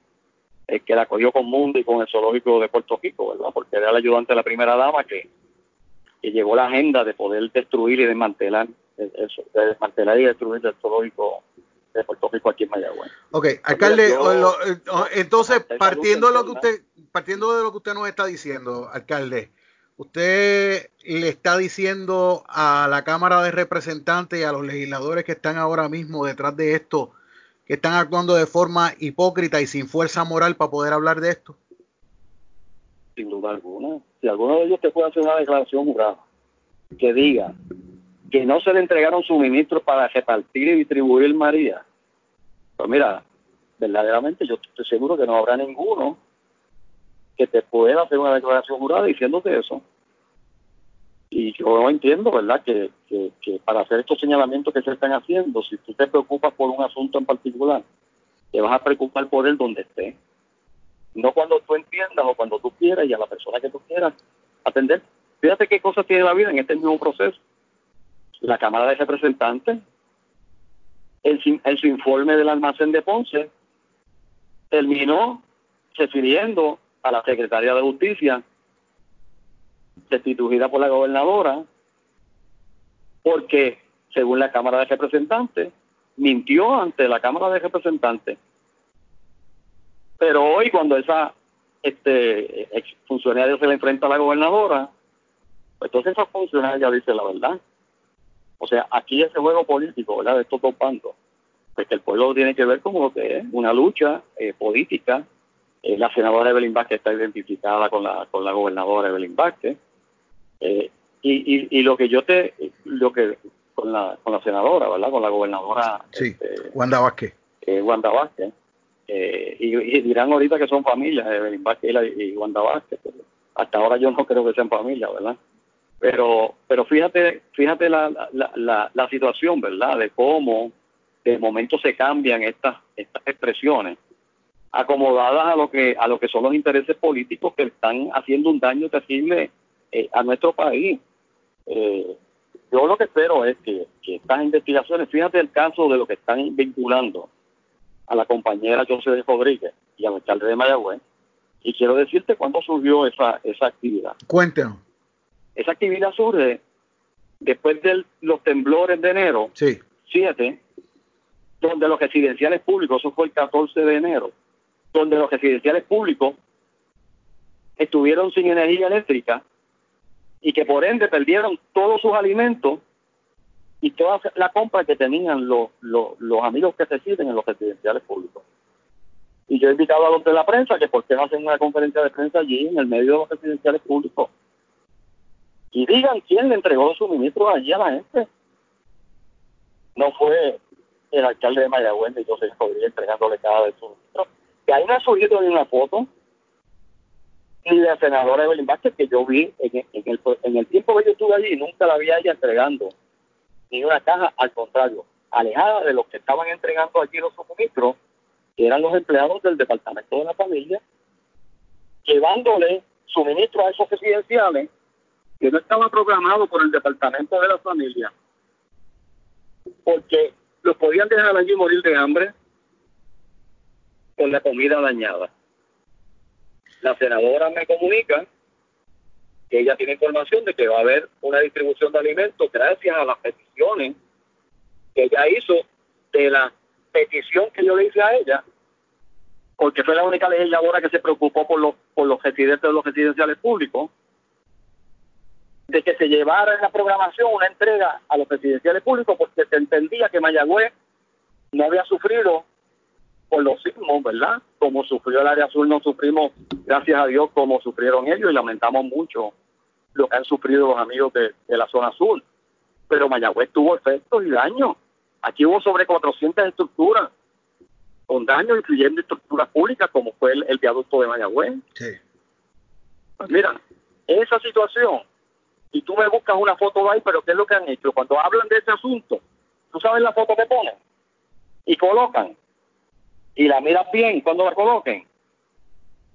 el que la cogió con Mundo y con el zoológico de Puerto Rico, ¿verdad? Porque era el ayudante de la primera dama que, que llevó la agenda de poder destruir y desmantelar eso, de desmantelar y destruir el zoológico de Puerto Rico aquí en Mayagüez. Ok, alcalde, entonces partiendo de lo que usted partiendo de lo que usted nos está diciendo, alcalde, usted le está diciendo a la Cámara de Representantes y a los legisladores que están ahora mismo detrás de esto, que están actuando de forma hipócrita y sin fuerza moral para poder hablar de esto? Sin duda alguna. Si alguno de ellos te puede hacer una declaración jurada que diga que no se le entregaron suministros para repartir y distribuir María, pues mira, verdaderamente yo estoy seguro que no habrá ninguno que te pueda hacer una declaración jurada diciéndote eso. Y yo entiendo, ¿verdad?, que, para hacer estos señalamientos que se están haciendo, si tú te preocupas por un asunto en particular, te vas a preocupar por él donde esté. No cuando tú entiendas o cuando tú quieras y a la persona que tú quieras atender. Fíjate qué cosas tiene la vida en este mismo proceso. La Cámara de Representantes, en, en su informe del almacén de Ponce, terminó refiriendo a la secretaria de Justicia, destituida por la gobernadora, porque, según la Cámara de Representantes, mintió ante la Cámara de Representantes. Pero hoy, cuando esa este ex funcionario se le enfrenta a la gobernadora, pues entonces esa funcionaria dice la verdad. O sea, aquí ese juego político, ¿verdad? De estos dos bandos, pues que el pueblo tiene que ver como lo que es una lucha eh, política eh, la senadora Evelyn Vázquez está identificada con la, con la gobernadora Evelyn Vázquez. Eh, y, y, lo que yo te, lo que, con la, con la senadora, ¿verdad? Con la gobernadora. Sí, este, Wanda Vázquez. Eh, Wanda Vázquez. Eh, y, dirán ahorita que son familias, Evelyn Vázquez y, Wanda Vázquez. hasta ahora yo no creo que sean familias, ¿verdad? Pero, pero fíjate, fíjate la, la, la, la situación, ¿verdad? De cómo de momento se cambian estas, estas expresiones acomodadas a lo que a lo que son los intereses políticos que están haciendo un daño terrible eh, a nuestro país. Eh, yo lo que espero es que, estas investigaciones, fíjate el caso de lo que están vinculando a la compañera José Rodríguez y al alcalde de Mayagüez, y quiero decirte cuándo surgió esa, esa actividad. Cuéntanos. Esa actividad surge después de los temblores de enero, sí. siete, donde los residenciales públicos, eso fue el 14 de enero, donde los residenciales públicos estuvieron sin energía eléctrica y que por ende perdieron todos sus alimentos y toda la compra que tenían los, los, amigos que residen en los residenciales públicos. Y yo he invitado a los de la prensa que por qué no hacen una conferencia de prensa allí en el medio de los residenciales públicos y digan quién le entregó los suministros allí a la gente. No fue el alcalde de Mayagüez, yo José Rodríguez, entregándole cada vez suministros ahí ha subido ni una foto de la senadora Evelyn Vázquez que yo vi en, el, en el tiempo que yo estuve allí nunca la había ella entregando ni una caja, al contrario, alejada de los que estaban entregando allí los suministros, que eran los empleados del Departamento de la Familia, llevándole suministros a esos residenciales que no estaba programado por el Departamento de la Familia, porque los podían dejar allí morir de hambre, con la comida dañada. La senadora me comunica que ella tiene información de que va a haber una distribución de alimentos gracias a las peticiones que ella hizo de la petición que yo le hice a ella, porque fue la única legisladora que se preocupó por los, por los residentes de los residenciales públicos, de que se llevara en la programación una entrega a los residenciales públicos porque se entendía que Mayagüez no había sufrido por los sismos, ¿verdad? Como sufrió el área azul, no sufrimos, gracias a Dios, como sufrieron ellos y lamentamos mucho lo que han sufrido los amigos de, la zona azul. Pero Mayagüez tuvo efectos y daños. Aquí hubo sobre 400 estructuras con daños, incluyendo estructuras públicas, como fue el, viaducto de Mayagüez. Sí. Pues mira, esa situación, y tú me buscas una foto de ahí, pero ¿qué es lo que han hecho? Cuando hablan de ese asunto, ¿tú sabes la foto que ponen? Y colocan y la miras bien cuando la coloquen.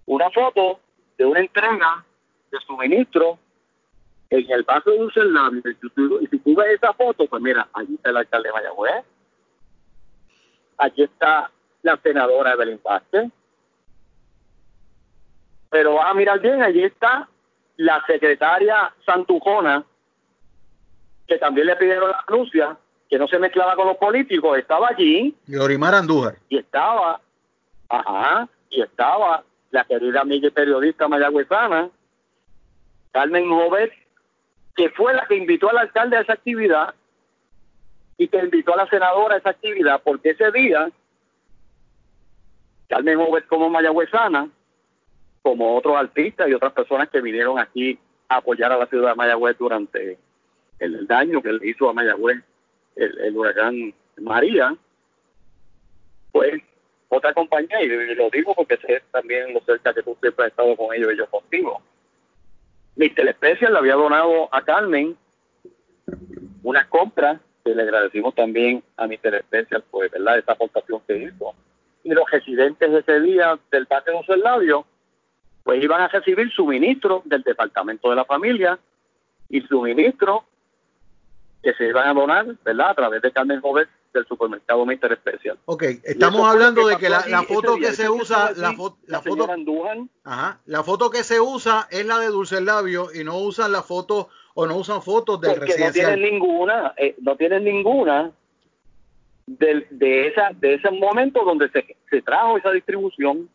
Una foto de una entrega de suministro en el paso de un celular. Y si tú ves esa foto, pues mira, allí está el alcalde de Mayagüez, aquí está la senadora del impacto pero vas a mirar bien, allí está la secretaria Santujona, que también le pidieron la renuncia, que no se mezclaba con los políticos, estaba allí. Andújar. Y estaba, ajá, y estaba la querida amiga y periodista mayagüezana, Carmen Robert, que fue la que invitó al alcalde a esa actividad y que invitó a la senadora a esa actividad, porque ese día, Carmen Robert como mayagüezana, como otros artistas y otras personas que vinieron aquí a apoyar a la ciudad de Mayagüez durante el, daño que le hizo a Mayagüez el, huracán María, pues otra compañía, y lo digo porque sé también lo cerca que tú siempre has estado con ellos, ellos contigo. Mi Telespecial le había donado a Carmen unas compras que le agradecimos también a mi Telespecial, pues, ¿verdad?, esa aportación que hizo. Y los residentes ese día del Parque de Labio pues iban a recibir suministro del Departamento de la Familia y suministro que se iban a donar, ¿verdad? A través de Carmen Joven del supermercado Mister Especial. Ok, estamos hablando de que la, foto que se usa, la, foto, la foto, ajá, la foto que se usa es la de Dulce Labio y no usan la foto o no usan fotos del Porque no tienen ninguna, eh, no tienen ninguna de, de esa de ese momento donde se, se trajo esa distribución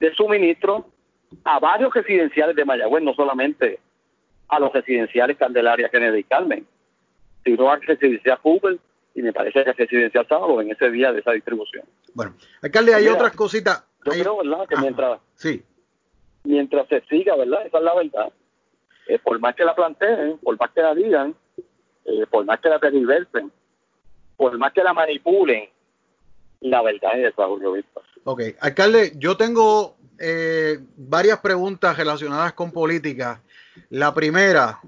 de suministro a varios residenciales de Mayagüez, no solamente a los residenciales Candelaria, Kennedy y Carmen, sino a residencial Hoover y me parece que residencial Sábado en ese día de esa distribución. Bueno, alcalde, hay otras cositas. Yo creo, ¿verdad? Que mientras, sí. mientras se siga, ¿verdad? Esa es la verdad. Eh, por más que la planteen, por más que la digan, eh, por más que la tergiversen, por más que la manipulen, la verdad es esa, Julio Víctor. Ok, alcalde, yo tengo eh, varias preguntas relacionadas con política. La primera,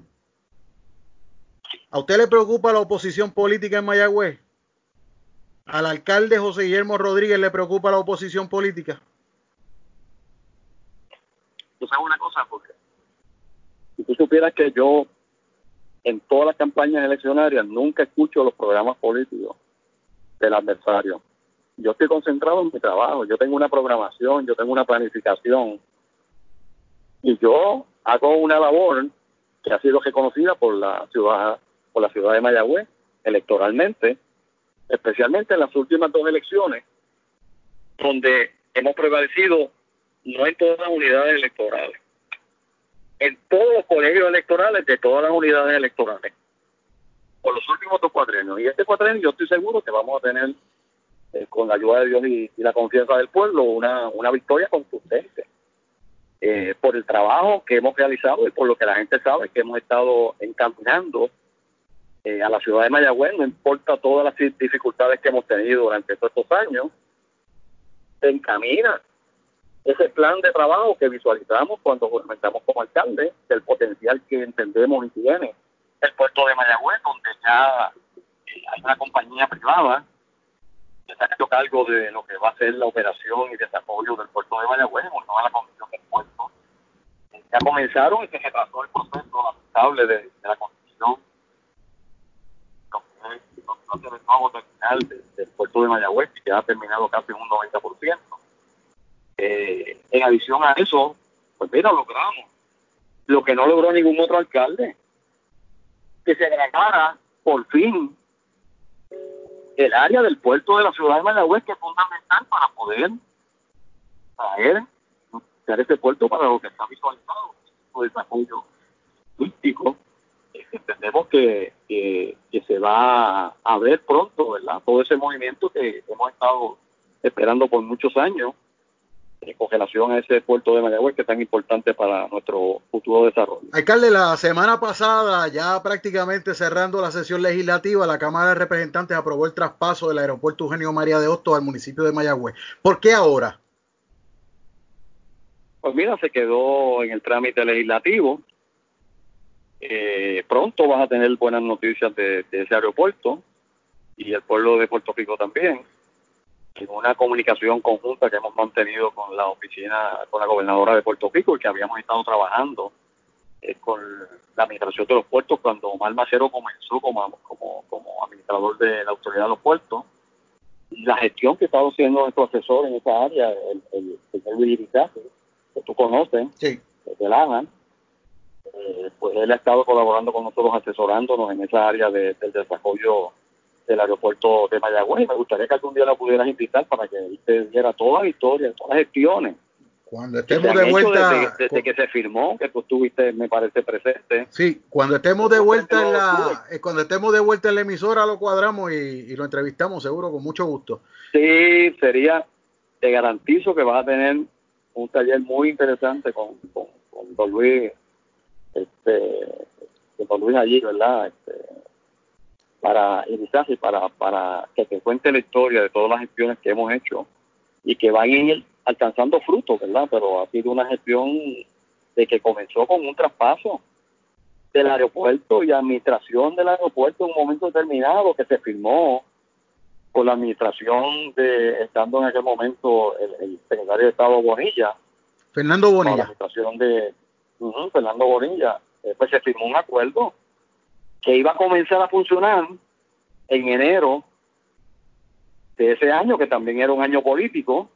¿a usted le preocupa la oposición política en Mayagüez? ¿Al alcalde José Guillermo Rodríguez le preocupa la oposición política? Tú sabes una cosa, porque si tú supieras que yo en todas las campañas eleccionarias nunca escucho los programas políticos del adversario yo estoy concentrado en mi trabajo, yo tengo una programación, yo tengo una planificación y yo hago una labor que ha sido reconocida por la ciudad por la ciudad de Mayagüez electoralmente, especialmente en las últimas dos elecciones, donde hemos prevalecido no en todas las unidades electorales, en todos los colegios electorales de todas las unidades electorales, por los últimos dos cuatrenios. Y este cuatrenio yo estoy seguro que vamos a tener eh, con la ayuda de Dios y, la confianza del pueblo, una, una victoria contundente. Eh, por el trabajo que hemos realizado y por lo que la gente sabe que hemos estado encaminando eh, a la ciudad de Mayagüez, no importa todas las dificultades que hemos tenido durante estos años, se encamina ese plan de trabajo que visualizamos cuando comentamos como alcalde, del potencial que entendemos y tiene el puerto de Mayagüez, donde ya hay una compañía privada está hecho cargo de lo que va a ser la operación y desarrollo del puerto de Mayagüez, a la Comisión del Puerto. Ya comenzaron y se retrasó el proceso lamentable de, la construcción del nuevo terminal del puerto de Mayagüez, que ha terminado casi un 90%. Eh, en adición a eso, pues mira, logramos lo que no logró ningún otro alcalde, que se agregara por fin el área del puerto de la ciudad de Mayagüez, que es fundamental para poder traer, usar ese puerto para lo que está visualizado, el desarrollo turístico. Entendemos que, que, se va a ver pronto, ¿verdad? Todo ese movimiento que hemos estado esperando por muchos años en congelación a ese puerto de Mayagüez que es tan importante para nuestro futuro desarrollo. Alcalde, la semana pasada, ya prácticamente cerrando la sesión legislativa, la Cámara de Representantes aprobó el traspaso del aeropuerto Eugenio María de Hostos al municipio de Mayagüez. ¿Por qué ahora? Pues mira, se quedó en el trámite legislativo. Eh, pronto vas a tener buenas noticias de ese aeropuerto y el pueblo de Puerto Rico también en una comunicación conjunta que hemos mantenido con la oficina, con la gobernadora de Puerto Rico y que habíamos estado trabajando eh, con la administración de los puertos cuando Omar Macero comenzó como, como, como administrador de la autoridad de los puertos. La gestión que estaba haciendo nuestro asesor en esa área, el, el señor que tú conoces, sí. de ANA, eh, pues él ha estado colaborando con nosotros, asesorándonos en esa área del desarrollo del aeropuerto de Mayagüez. Y me gustaría que algún día la pudieras invitar para que él te diera toda la historia, todas las gestiones cuando estemos de vuelta. Desde, que se firmó, que tú estuviste, me parece, presente. Sí, cuando estemos de vuelta en la, eh, cuando estemos de vuelta en la emisora lo cuadramos y, lo entrevistamos seguro con mucho gusto. Sí, sería, te garantizo que vas a tener un taller muy interesante con, con, Don Luis, este, con Don Luis allí, ¿verdad? Este, para iniciar y para, para que te cuente la historia de todas las gestiones que hemos hecho y que van en el alcanzando frutos, ¿verdad? Pero ha sido una gestión de que comenzó con un traspaso del aeropuerto y administración del aeropuerto en un momento determinado que se firmó con la administración de, estando en aquel momento el, secretario de Estado Bonilla. Fernando Bonilla. la administración de Fernando Bonilla. Eh, pues se firmó un acuerdo que iba a comenzar a funcionar en enero de ese año, que también era un año político,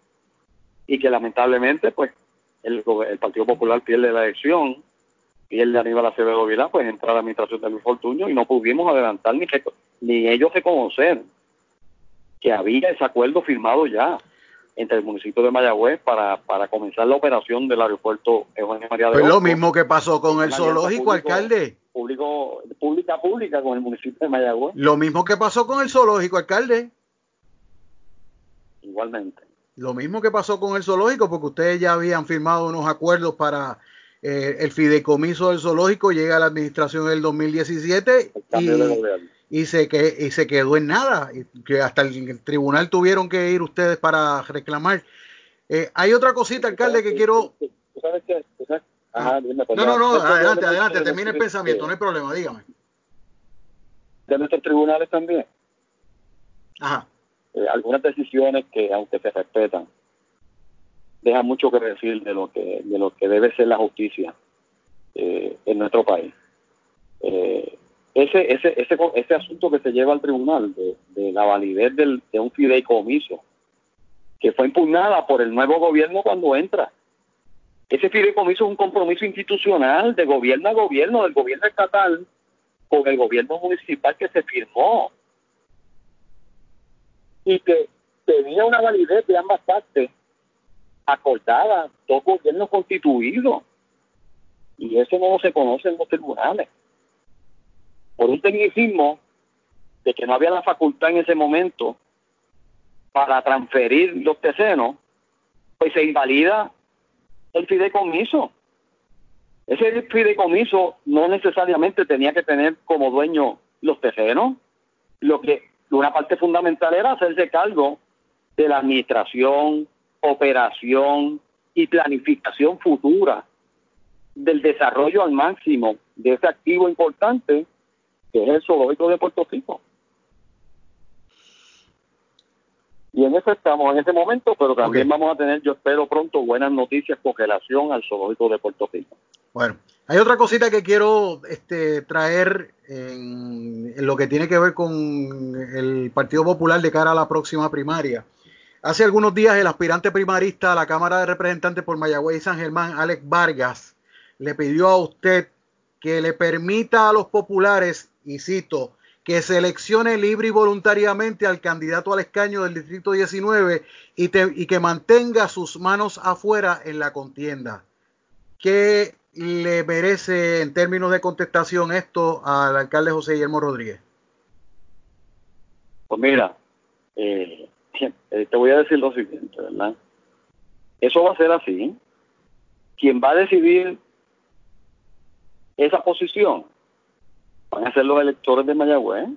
y que lamentablemente pues el, Partido Popular pierde la elección y el de Aníbal Acevedo Vilá pues entra a la administración de Luis Fortuño y no pudimos adelantar ni, ni ellos reconocer que había ese acuerdo firmado ya entre el municipio de Mayagüez para, para comenzar la operación del aeropuerto Eugenio María de Pues lo mismo que pasó con el zoológico, alcalde. Público, pública pública con el municipio de Mayagüez. Lo mismo que pasó con el zoológico, alcalde. Igualmente. Lo mismo que pasó con el zoológico, porque ustedes ya habían firmado unos acuerdos para eh, el fideicomiso del zoológico, llega a la administración en el 2017 y, se que, y se quedó en nada, que hasta el, tribunal tuvieron que ir ustedes para reclamar. Eh, hay otra cosita, alcalde, que quiero... ¿Sabes qué? No, no, no, adelante, adelante, termine el pensamiento, no hay problema, dígame. De nuestros tribunales también. Ajá. Eh, algunas decisiones que, aunque se respetan, dejan mucho que decir de lo que, de lo que debe ser la justicia eh, en nuestro país. Eh, ese, ese, ese, ese asunto que se lleva al tribunal de, la validez del, de un fideicomiso, que fue impugnada por el nuevo gobierno cuando entra. Ese fideicomiso es un compromiso institucional de gobierno a gobierno, del gobierno estatal con el gobierno municipal que se firmó y que tenía una validez de ambas partes acordada, dos gobiernos constituidos. Y eso no se conoce en los tribunales. Por un tecnicismo de que no había la facultad en ese momento para transferir los terrenos, pues se invalida el fideicomiso. Ese fideicomiso no necesariamente tenía que tener como dueño los terrenos. Lo que una parte fundamental era hacerse cargo de la administración, operación y planificación futura del desarrollo al máximo de ese activo importante que es el zoológico de Puerto Rico. Y en eso estamos en este momento, pero también vamos a tener, yo espero pronto, buenas noticias con relación al zoológico de Puerto Rico. Bueno, hay otra cosita que quiero este, traer en, lo que tiene que ver con el Partido Popular de cara a la próxima primaria. Hace algunos días el aspirante primarista a la Cámara de Representantes por Mayagüez y San Germán, Alex Vargas, le pidió a usted que le permita a los populares, y cito, que seleccione libre y voluntariamente al candidato al escaño del Distrito 19 y, y que mantenga sus manos afuera en la contienda. ¿Qué le merece en términos de contestación esto al alcalde José Guillermo Rodríguez? Pues mira, eh, eh, te voy a decir lo siguiente, ¿verdad? Eso va a ser así. Quien va a decidir esa posición van a ser los electores de Mayagüez,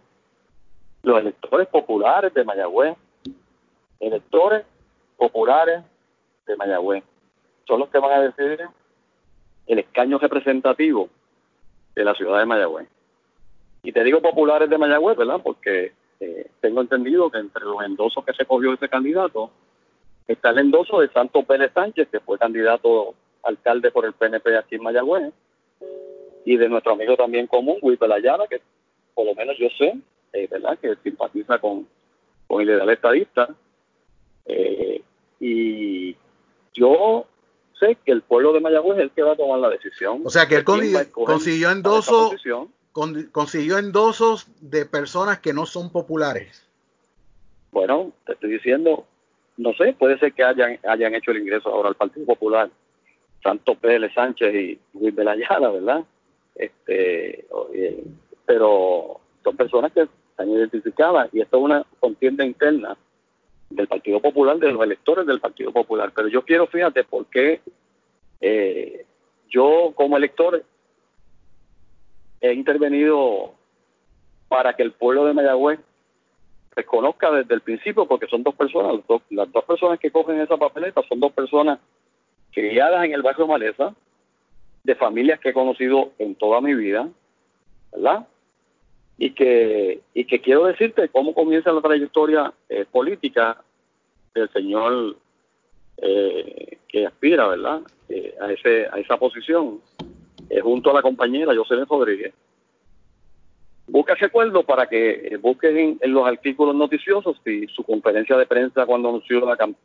los electores populares de Mayagüez, electores populares de Mayagüez. Son los que van a decidir el escaño representativo de la ciudad de Mayagüez. Y te digo populares de Mayagüez, ¿verdad? Porque eh, tengo entendido que entre los endosos que se cogió ese candidato está el endoso de Santo Pérez Sánchez, que fue candidato alcalde por el PNP aquí en Mayagüez, y de nuestro amigo también común, Luis Llana, que por lo menos yo sé, eh, ¿verdad?, que simpatiza con, con el ideal estadista. Eh, y yo sé que el pueblo de Mayagüez es el que va a tomar la decisión. O sea, que él consiguió endosos, consiguió endosos de personas que no son populares. Bueno, te estoy diciendo, no sé, puede ser que hayan, hayan hecho el ingreso ahora al Partido Popular, Santo Pérez Sánchez y Luis Belayada, ¿verdad? Este, pero son personas que están identificadas y esto es una contienda interna del Partido Popular, de los electores del Partido Popular. Pero yo quiero, fíjate, por qué eh, yo como elector he intervenido para que el pueblo de Mayagüez reconozca desde el principio, porque son dos personas, las dos, personas que cogen esa papeleta son dos personas criadas en el barrio Maleza, de familias que he conocido en toda mi vida, ¿verdad? Y que, y que quiero decirte cómo comienza la trayectoria eh, política del señor eh, que aspira, ¿verdad? Eh, a, ese, a esa posición, junto a la compañera José Rodríguez busca ese acuerdo para que eh, busquen en, los artículos noticiosos si su conferencia de prensa cuando anunció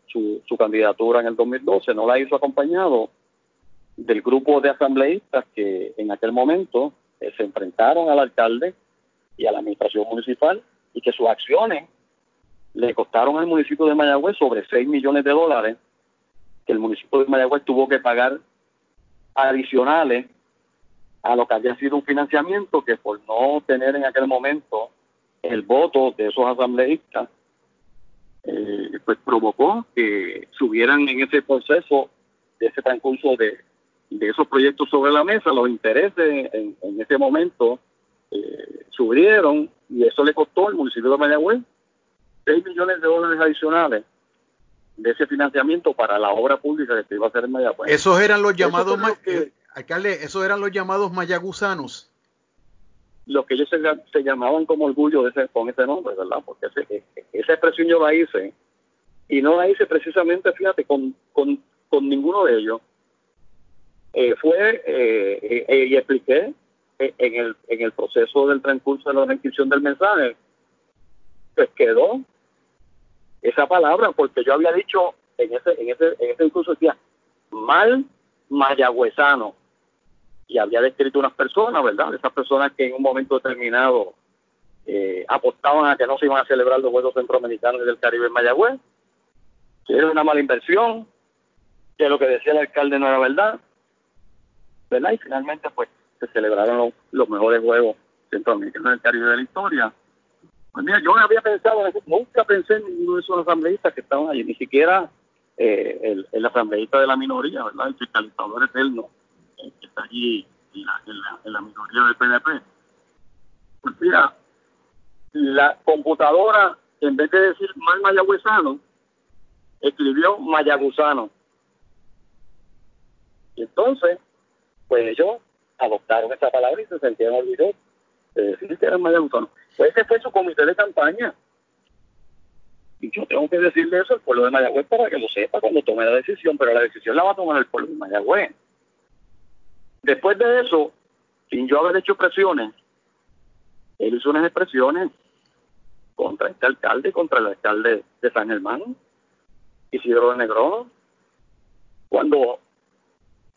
su, candidatura en el 2012 no la hizo acompañado del grupo de asambleístas que en aquel momento eh, se enfrentaron al alcalde y a la administración municipal y que sus acciones le costaron al municipio de Mayagüez sobre 6 millones de dólares que el municipio de Mayagüez tuvo que pagar adicionales a lo que había sido un financiamiento que por no tener en aquel momento el voto de esos asambleístas, eh, pues provocó que subieran en ese proceso, de ese transcurso de, de esos proyectos sobre la mesa, los intereses en, ese momento eh, subieron y eso le costó al municipio de Mayagüez 6 millones de dólares adicionales de ese financiamiento para la obra pública que se iba a hacer en Mayagüez. Esos eran los llamados Alcalde, esos eran los llamados mayagusanos. Los que ellos se, llamaban como orgullo de ese, con ese nombre, ¿verdad? Porque e, esa expresión yo la hice. Y no la hice precisamente, fíjate, con, con, ninguno de ellos. Eh, fue, eh, eh, y expliqué en el, en el proceso del transcurso de la transcripción del mensaje, pues quedó esa palabra, porque yo había dicho en ese, en ese, en ese discurso, decía, mal mayagüezano y había descrito unas personas, ¿verdad? Esas personas que en un momento determinado eh, apostaban a que no se iban a celebrar los Juegos Centroamericanos del Caribe en Mayagüez, que era una mala inversión, que lo que decía el alcalde no era verdad, Y finalmente, pues, se celebraron los, mejores Juegos Centroamericanos del Caribe de la historia. Pues mira, yo había pensado en nunca pensé en ninguno de esos asambleístas que estaban allí, ni siquiera eh, el, el asambleísta de la minoría, ¿verdad? El fiscalizador eterno que está allí en la, en la, minoría del PNP. Pues mira, la computadora, en vez de decir mal mayagüezano, escribió mayagusano. Y entonces, pues ellos adoptaron esa palabra y se sentían olvidados de decir que eran mayagusano. Pues ese fue su comité de campaña. Y yo tengo que decirle eso al pueblo de Mayagüez para que lo sepa cuando tome la decisión, pero la decisión la va a tomar el pueblo de Mayagüez. Después de eso, sin yo haber hecho presiones, él hizo unas expresiones contra este alcalde, contra el alcalde de San Germán, Isidro de Negrón. Cuando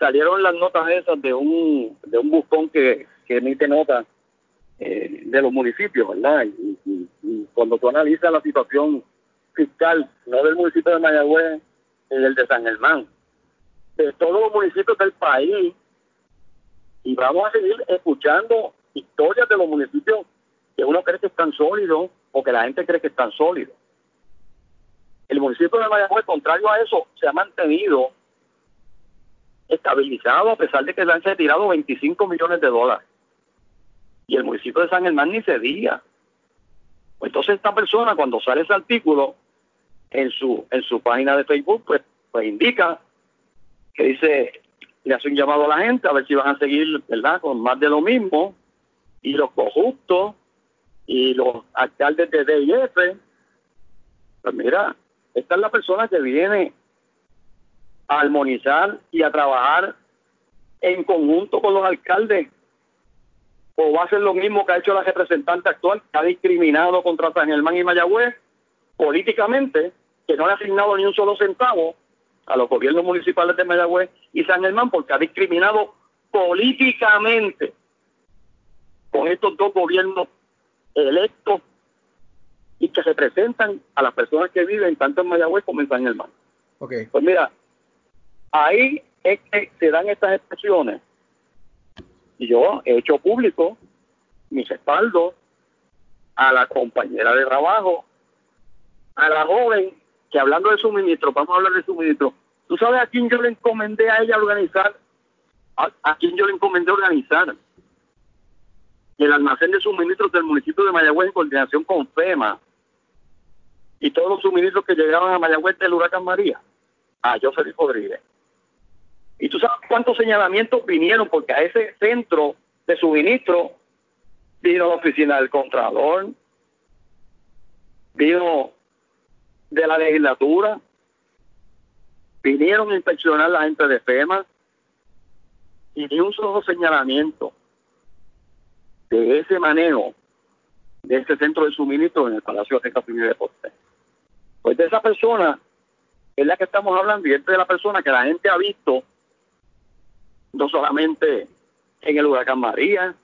salieron las notas esas de un, de un buscón que, que emite notas eh, de los municipios, ¿verdad? Y, y, cuando tú analizas la situación fiscal, no del municipio de Mayagüez, del de San Germán, de todos los municipios del país, y vamos a seguir escuchando historias de los municipios que uno cree que están sólidos o que la gente cree que están sólidos. El municipio de Mayagüez, contrario a eso, se ha mantenido estabilizado a pesar de que le han retirado 25 millones de dólares. Y el municipio de San Germán ni se diga. Entonces esta persona cuando sale ese artículo en su en su página de Facebook, pues, pues indica que dice le hace un llamado a la gente a ver si van a seguir, ¿verdad?, con más de lo mismo, y los corruptos y los alcaldes de DIF, pues mira, esta es la persona que viene a armonizar y a trabajar en conjunto con los alcaldes o va a hacer lo mismo que ha hecho la representante actual, que ha discriminado contra San Germán y Mayagüez políticamente, que no le ha asignado ni un solo centavo a los gobiernos municipales de Mayagüez y San Germán porque ha discriminado políticamente con estos dos gobiernos electos y que representan a las personas que viven tanto en Mayagüez como en San Germán. Okay. Pues mira, ahí es que se dan estas expresiones y yo he hecho público mi respaldo a la compañera de trabajo, a la joven, que hablando de suministro, vamos a hablar de suministro, ¿tú sabes a quién yo le encomendé a ella organizar? ¿A, quién yo le encomendé organizar? El almacén de suministros del municipio de Mayagüez en coordinación con FEMA y todos los suministros que llegaban a Mayagüez del huracán María. A José Rodríguez. ¿Y tú sabes cuántos señalamientos vinieron? Porque a ese centro de suministro vino la oficina del Contralor, vino de la legislatura, vinieron a inspeccionar la gente de FEMA y ni un solo señalamiento de ese manejo de ese centro de suministro en el Palacio de Civil y Deporte. Pues de esa persona es la que estamos hablando y es de la persona que la gente ha visto no solamente en el huracán María,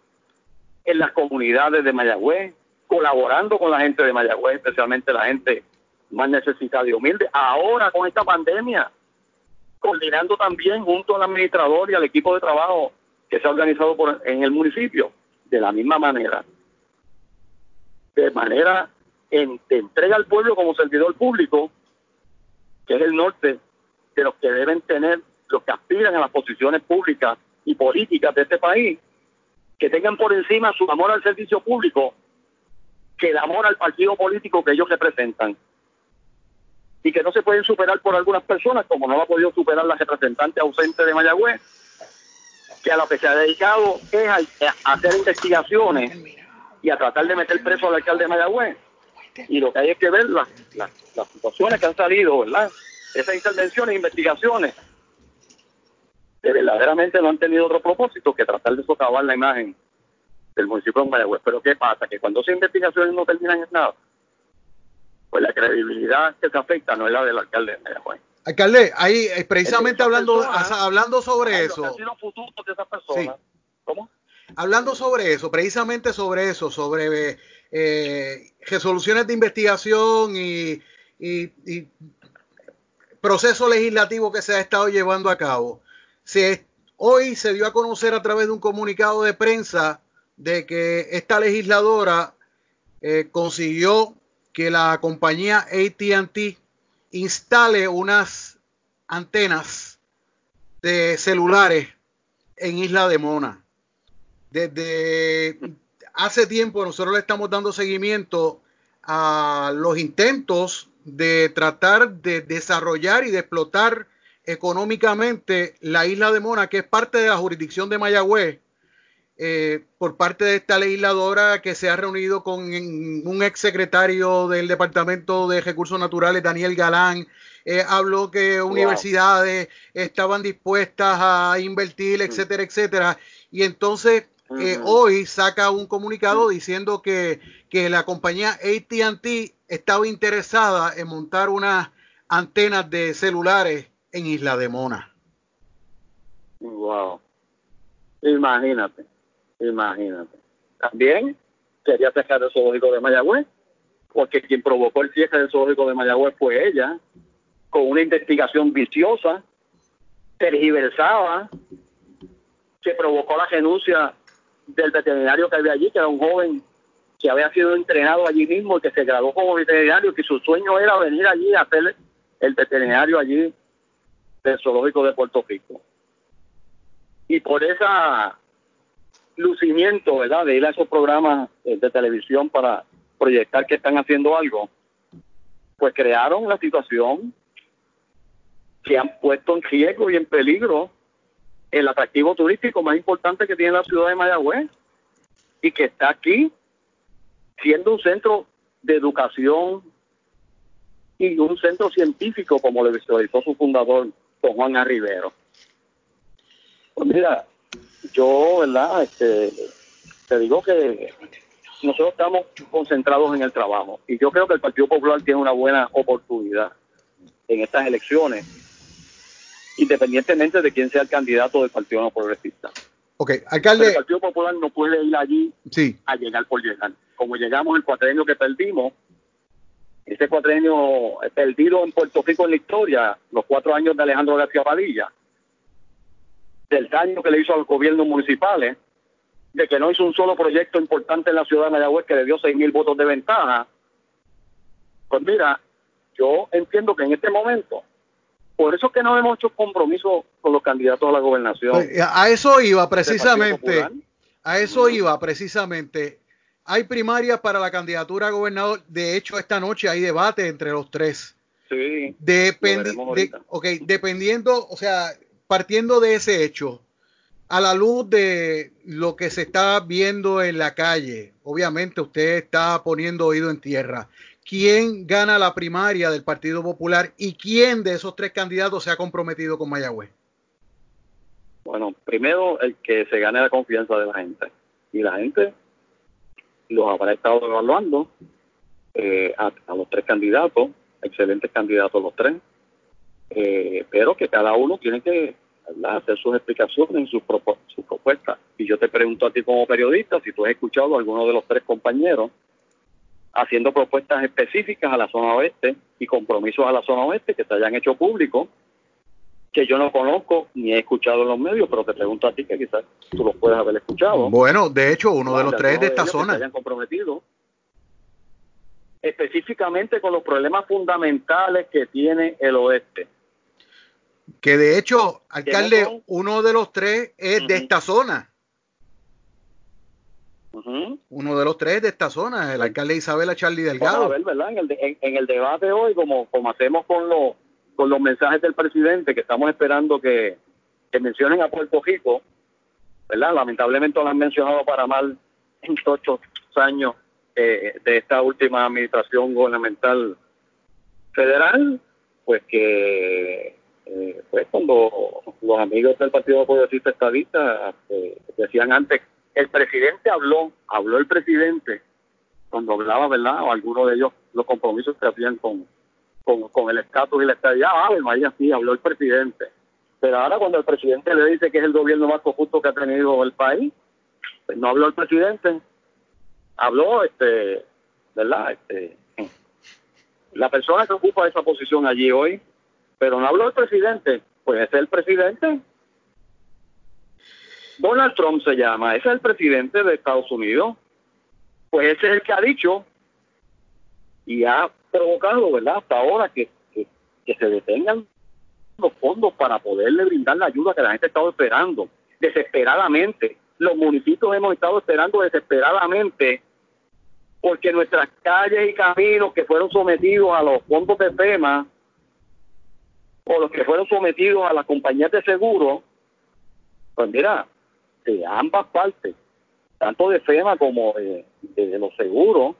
en las comunidades de Mayagüez, colaborando con la gente de Mayagüez, especialmente la gente más necesitada y humilde. Ahora con esta pandemia, coordinando también junto al administrador y al equipo de trabajo que se ha organizado por, en el municipio, de la misma manera. De manera en, de entrega al pueblo como servidor público, que es el norte de los que deben tener los que aspiran a las posiciones públicas y políticas de este país, que tengan por encima su amor al servicio público que el amor al partido político que ellos representan. Y que no se pueden superar por algunas personas, como no lo ha podido superar la representante ausente de Mayagüez, que a lo que se ha dedicado es a, hacer investigaciones y a tratar de meter preso al alcalde de Mayagüez. Y lo que hay es que ver las, las, situaciones que han salido, ¿verdad? Esas intervenciones, investigaciones, que verdaderamente no han tenido otro propósito que tratar de socavar la imagen del municipio de Mayagüez. Pero ¿qué pasa? Que cuando esas investigaciones no terminan en nada, pues la credibilidad que se afecta no es la del alcalde de Mayagüez. Alcalde, ahí eh, precisamente hablando, hablando sobre eso. ¿Cómo? Hablando sobre eso, precisamente sobre eso, sobre eh, resoluciones de investigación y, y, y proceso legislativo que se ha estado llevando a cabo hoy se dio a conocer a través de un comunicado de prensa de que esta legisladora eh, consiguió que la compañía ATT instale unas antenas de celulares en Isla de Mona. Desde hace tiempo nosotros le estamos dando seguimiento a los intentos de tratar de desarrollar y de explotar económicamente la isla de Mona, que es parte de la jurisdicción de Mayagüez, eh, por parte de esta legisladora que se ha reunido con un ex secretario del Departamento de Recursos Naturales, Daniel Galán, eh, habló que universidades estaban dispuestas a invertir, etcétera, etcétera. Y entonces eh, hoy saca un comunicado diciendo que, que la compañía ATT estaba interesada en montar unas antenas de celulares en Isla de Mona. Wow. Imagínate, imagínate. También quería cerrar el zoológico de Mayagüez, porque quien provocó el cierre del zoológico de Mayagüez fue ella, con una investigación viciosa, tergiversada, que provocó la renuncia del veterinario que había allí, que era un joven que había sido entrenado allí mismo y que se graduó como veterinario, que su sueño era venir allí a hacer el veterinario allí del zoológico de Puerto Rico. Y por ese lucimiento, ¿verdad? De ir a esos programas de televisión para proyectar que están haciendo algo, pues crearon la situación que han puesto en riesgo y en peligro el atractivo turístico más importante que tiene la ciudad de Mayagüez y que está aquí siendo un centro de educación y un centro científico como le visualizó su fundador con Juan A. Rivero. Pues mira, yo, ¿verdad? Este, te digo que nosotros estamos concentrados en el trabajo y yo creo que el Partido Popular tiene una buena oportunidad en estas elecciones, independientemente de quién sea el candidato del Partido No Progresista. Ok, alcalde. el Partido Popular no puede ir allí a llegar por llegar. Como llegamos el cuatrenio que perdimos, ese cuatrenio perdido en Puerto Rico en la historia, los cuatro años de Alejandro García Padilla, del daño que le hizo a los gobiernos municipales, de que no hizo un solo proyecto importante en la ciudad de Mayagüez que le dio seis mil votos de ventaja. Pues mira, yo entiendo que en este momento, por eso es que no hemos hecho compromiso con los candidatos a la gobernación. Pues, a eso iba precisamente, a eso iba precisamente. Hay primarias para la candidatura a gobernador. De hecho, esta noche hay debate entre los tres. Sí. dependiendo, o sea, partiendo de ese hecho, a la luz de lo que se está viendo en la calle, obviamente usted está poniendo oído en tierra. ¿Quién gana la primaria del Partido Popular y quién de esos tres candidatos se ha comprometido con Mayagüez? Bueno, primero el que se gane la confianza de la gente. Y la gente los habrá estado evaluando eh, a, los tres candidatos, excelentes candidatos los tres, eh, pero que cada uno tiene que hacer sus explicaciones, sus, sus propuestas. Y yo te pregunto a ti como periodista si tú has escuchado a alguno de los tres compañeros haciendo propuestas específicas a la zona oeste y compromisos a la zona oeste que se hayan hecho públicos, que yo no conozco ni he escuchado en los medios, pero te pregunto a ti que quizás tú los puedes haber escuchado. Bueno, de hecho, uno de los tres de esta zona. se hayan comprometido específicamente con los problemas fundamentales que tiene el oeste que de hecho, alcalde, uno de los tres es de esta zona. Uno de los tres de esta zona, el alcalde Isabela Charlie Delgado. a ver, ¿verdad? En el, en, el debate hoy, como, como hacemos con, los con los mensajes del presidente, que estamos esperando que, mencionen a Puerto Rico, ¿verdad? Lamentablemente lo han mencionado para mal en ocho años eh, de esta última administración gubernamental federal, pues que eh, pues cuando los amigos del Partido Progresista Estadista eh, decían antes, el presidente habló, habló el presidente, cuando hablaba, ¿verdad? O alguno de ellos, los compromisos que hacían con, con, el estatus y la estadía, ah, María, sí, habló el presidente. Pero ahora cuando el presidente le dice que es el gobierno más corrupto que ha tenido el país, pues no habló el presidente, habló, este, ¿verdad? Este, la persona que ocupa esa posición allí hoy pero no habló el presidente, pues ese es el presidente. Donald Trump se llama, ese es el presidente de Estados Unidos, pues ese es el que ha dicho y ha provocado, ¿verdad? Hasta ahora que, que, se detengan los fondos para poderle brindar la ayuda que la gente ha estado esperando desesperadamente. Los municipios hemos estado esperando desesperadamente porque nuestras calles y caminos que fueron sometidos a los fondos de FEMA o los que fueron sometidos a las compañías de seguro, pues mira, de ambas partes, tanto de FEMA como de, los seguros,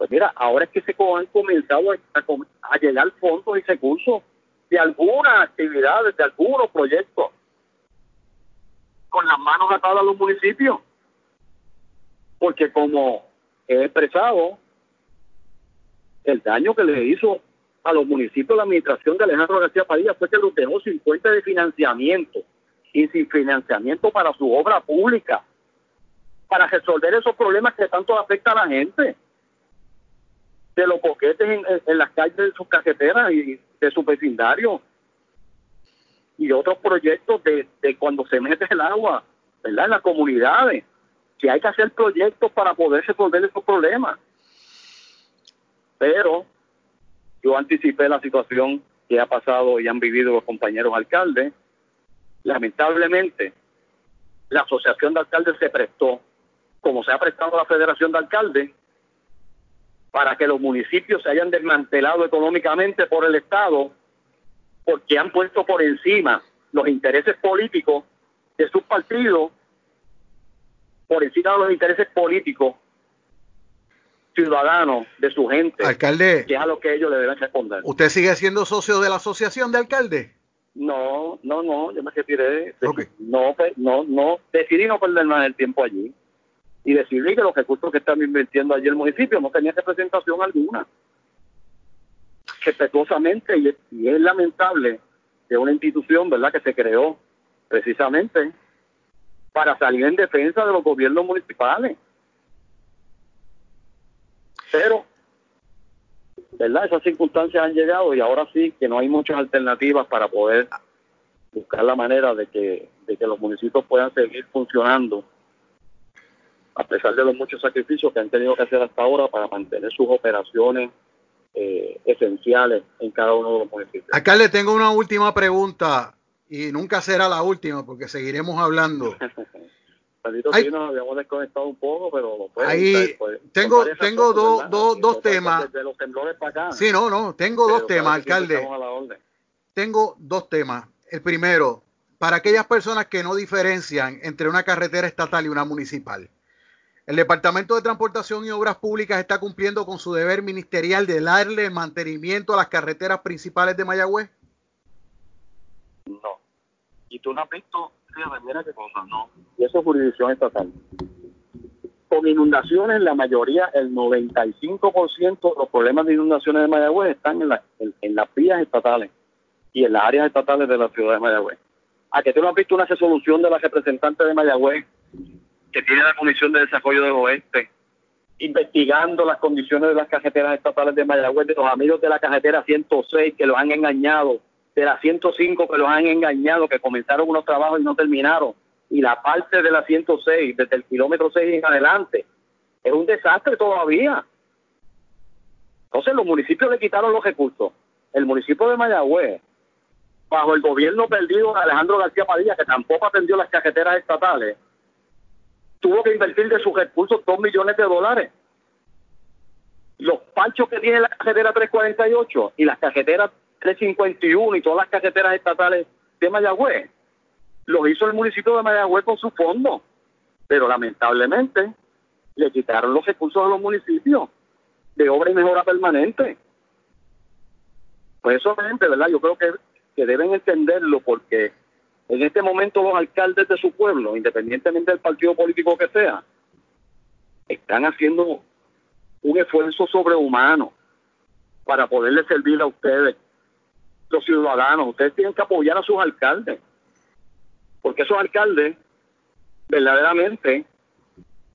pues mira, ahora es que se han comenzado a, llegar fondos y recursos de algunas actividades, de algunos proyectos, con las manos atadas a los municipios. Porque como he expresado, el daño que le hizo a los municipios la administración de Alejandro García Padilla fue que los dejó sin fuente de financiamiento y sin financiamiento para su obra pública, para resolver esos problemas que tanto afecta a la gente, de los boquetes en, las calles de sus cajeteras y de su vecindario, y otros proyectos de, cuando se mete el agua, ¿verdad? En las comunidades, que hay que hacer proyectos para poder resolver esos problemas. Pero yo anticipé la situación que ha pasado y han vivido los compañeros alcaldes. Lamentablemente, la Asociación de Alcaldes se prestó, como se ha prestado la Federación de Alcaldes, para que los municipios se hayan desmantelado económicamente por el Estado, porque han puesto por encima los intereses políticos de sus partidos, por encima de los intereses políticos ciudadano, de su gente, alcalde, que es a lo que ellos le deben responder. ¿Usted sigue siendo socio de la asociación de alcaldes? No, no, no, yo me retiré. No, no, no, decidí no perder más el tiempo allí. Y decidir que los recursos que están invirtiendo allí el municipio no tenía representación alguna. Respetuosamente, y, es lamentable que una institución, ¿verdad?, que se creó precisamente para salir en defensa de los gobiernos municipales. Pero, ¿verdad? Esas circunstancias han llegado y ahora sí que no hay muchas alternativas para poder buscar la manera de que los municipios puedan seguir funcionando a pesar de los muchos sacrificios que han tenido que hacer hasta ahora para mantener sus operaciones eh, esenciales en cada uno de los municipios. Alcalde, tengo una última pregunta y nunca será la última porque seguiremos hablando. sí, nos habíamos desconectado un poco, pero ahí pues, tengo tengo dos dos dos temas. De los temblores para acá. Sí, no, no, tengo dos temas, alcalde. Tengo dos temas. El primero, para aquellas personas que no diferencian entre una carretera estatal y una municipal. El Departamento de Transportación y Obras Públicas está cumpliendo con su deber ministerial de darle mantenimiento a las carreteras principales de Mayagüez. No. Y tú no has visto, mira qué cosa, no. Y eso es jurisdicción estatal. Con inundaciones, la mayoría, el 95% de los problemas de inundaciones de Mayagüez están en, en, las vías estatales y en las áreas estatales de la ciudad de Mayagüez. ¿A que tú no has visto una resolución de la representante de Mayagüez que tiene la Comisión de Desarrollo del Oeste, investigando las condiciones de las cajeteras estatales de Mayagüez, de los amigos de la cajetera 106 que los han engañado, de la 105 que los han engañado, que comenzaron unos trabajos y no terminaron, y la parte de la 106, desde el kilómetro 6 en adelante, es un desastre todavía. Entonces los municipios le quitaron los recursos. El municipio de Mayagüez, bajo el gobierno perdido de Alejandro García Padilla, que tampoco atendió las cajeteras estatales, tuvo que invertir de sus recursos dos millones de dólares. Los panchos que tiene la cajetera 348 y las cajeteras 351 y todas las cajeteras estatales de Mayagüez, los hizo el municipio de Mayagüez con su fondo. Pero lamentablemente le quitaron los recursos a los municipios de obra y mejora permanente. Pues eso, gente, ¿verdad? Yo creo que, que deben entenderlo porque en este momento los alcaldes de su pueblo, independientemente del partido político que sea, están haciendo un esfuerzo sobrehumano para poderle servir a ustedes, los ciudadanos. Ustedes tienen que apoyar a sus alcaldes, porque esos alcaldes verdaderamente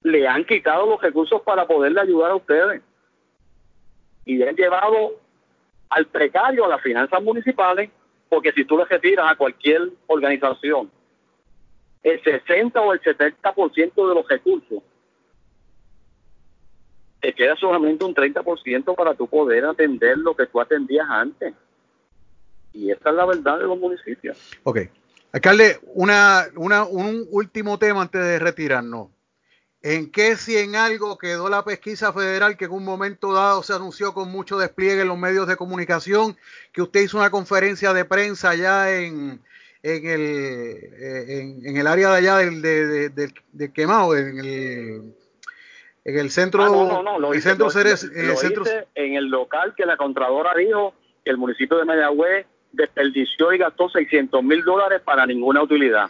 le han quitado los recursos para poderle ayudar a ustedes y han llevado al precario a las finanzas municipales porque si tú le retiras a cualquier organización el 60 o el 70% de los recursos, te queda solamente un 30% para tu poder atender lo que tú atendías antes. Y esa es la verdad de los municipios. Ok. Alcalde, una, una, un último tema antes de retirarnos. ¿En qué si en algo quedó la pesquisa federal que en un momento dado se anunció con mucho despliegue en los medios de comunicación, que usted hizo una conferencia de prensa allá en, en, el, eh, en, el área de allá del, de, de, quemado, en el, en el centro, ah, no, no, no, centro, en el local que la Contradora dijo que el municipio de Mayagüez desperdició y gastó 600 mil dólares para ninguna utilidad.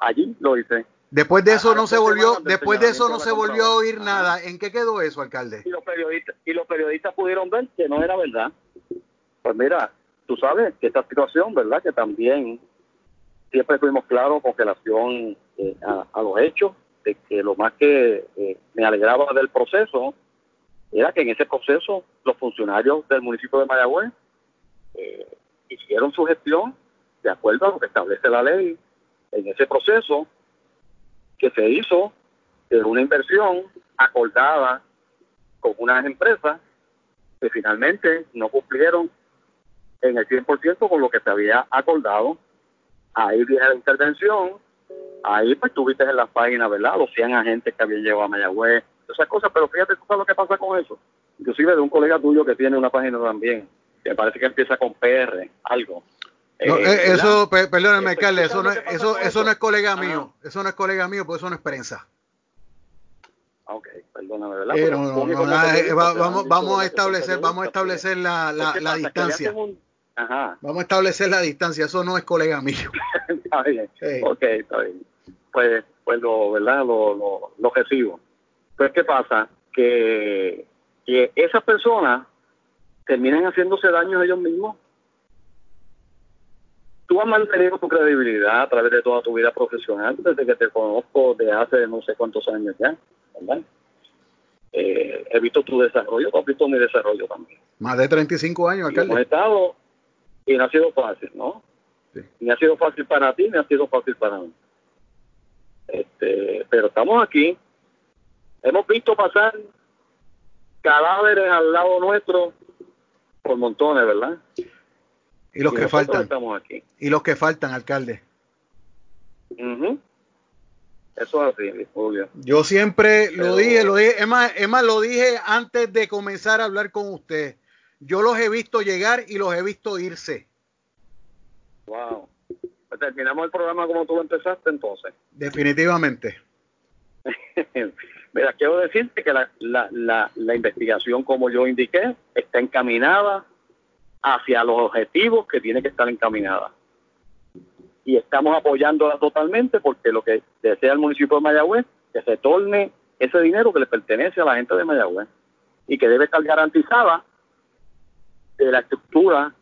Allí lo hice. Después de eso no se volvió, después de eso no se volvió a oír nada. ¿En qué quedó eso, alcalde? Y los periodistas y los periodistas pudieron ver que no era verdad. Pues mira, tú sabes que esta situación, ¿verdad? Que también siempre fuimos claros con relación eh, a, los hechos, de que lo más que eh, me alegraba del proceso era que en ese proceso los funcionarios del municipio de Mayagüez eh, hicieron su gestión de acuerdo a lo que establece la ley. En ese proceso que se hizo de una inversión acordada con unas empresas que finalmente no cumplieron en el 100% con lo que se había acordado. Ahí viene la intervención, ahí pues tuviste en la página, ¿verdad? Los 100 agentes que habían llevado a Mayagüez, esas cosas, pero fíjate tú sabes lo que pasa con eso. Inclusive de un colega tuyo que tiene una página también, que parece que empieza con PR, algo. No, eh, eh, eso, perdóname, alcalde, eso no, eso, eso no es colega mío, eso no es colega mío, pues eso no es prensa. Ah, ok, perdóname, ¿verdad? Eh, vamos, vamos a establecer, vamos a establecer la, la, la distancia. Ajá. Vamos a establecer la distancia, eso no es colega mío. está bien, ok, está bien. Pues, pues lo, ¿verdad? Lo, lo, lo recibo. Pues, ¿qué pasa? Que, que esas personas terminan haciéndose daño a ellos mismos. Tú has mantenido tu credibilidad a través de toda tu vida profesional, desde que te conozco de hace no sé cuántos años ya, ¿verdad? Eh, he visto tu desarrollo, tú has visto mi desarrollo también. Más de 35 años, alcalde. Hemos estado y no ha sido fácil, ¿no? Ni ha sido fácil para ti, ni ha sido fácil para mí. Este, pero estamos aquí. Hemos visto pasar cadáveres al lado nuestro por montones, ¿verdad? Y los que faltan. Estamos aquí. Y los que faltan, alcalde. Eso es así, Julio. Yo siempre lo dije, lo dije, es más, es más, lo dije antes de comenzar a hablar con usted. Yo los he visto llegar y los he visto irse. Wow. Pues terminamos el programa como tú empezaste entonces. Definitivamente. Mira, quiero decirte que la, la, la, la investigación, como yo indiqué, está encaminada hacia los objetivos que tiene que estar encaminada. Y estamos apoyándola totalmente porque lo que desea el municipio de Mayagüez que se torne ese dinero que le pertenece a la gente de Mayagüez y que debe estar garantizada de la estructura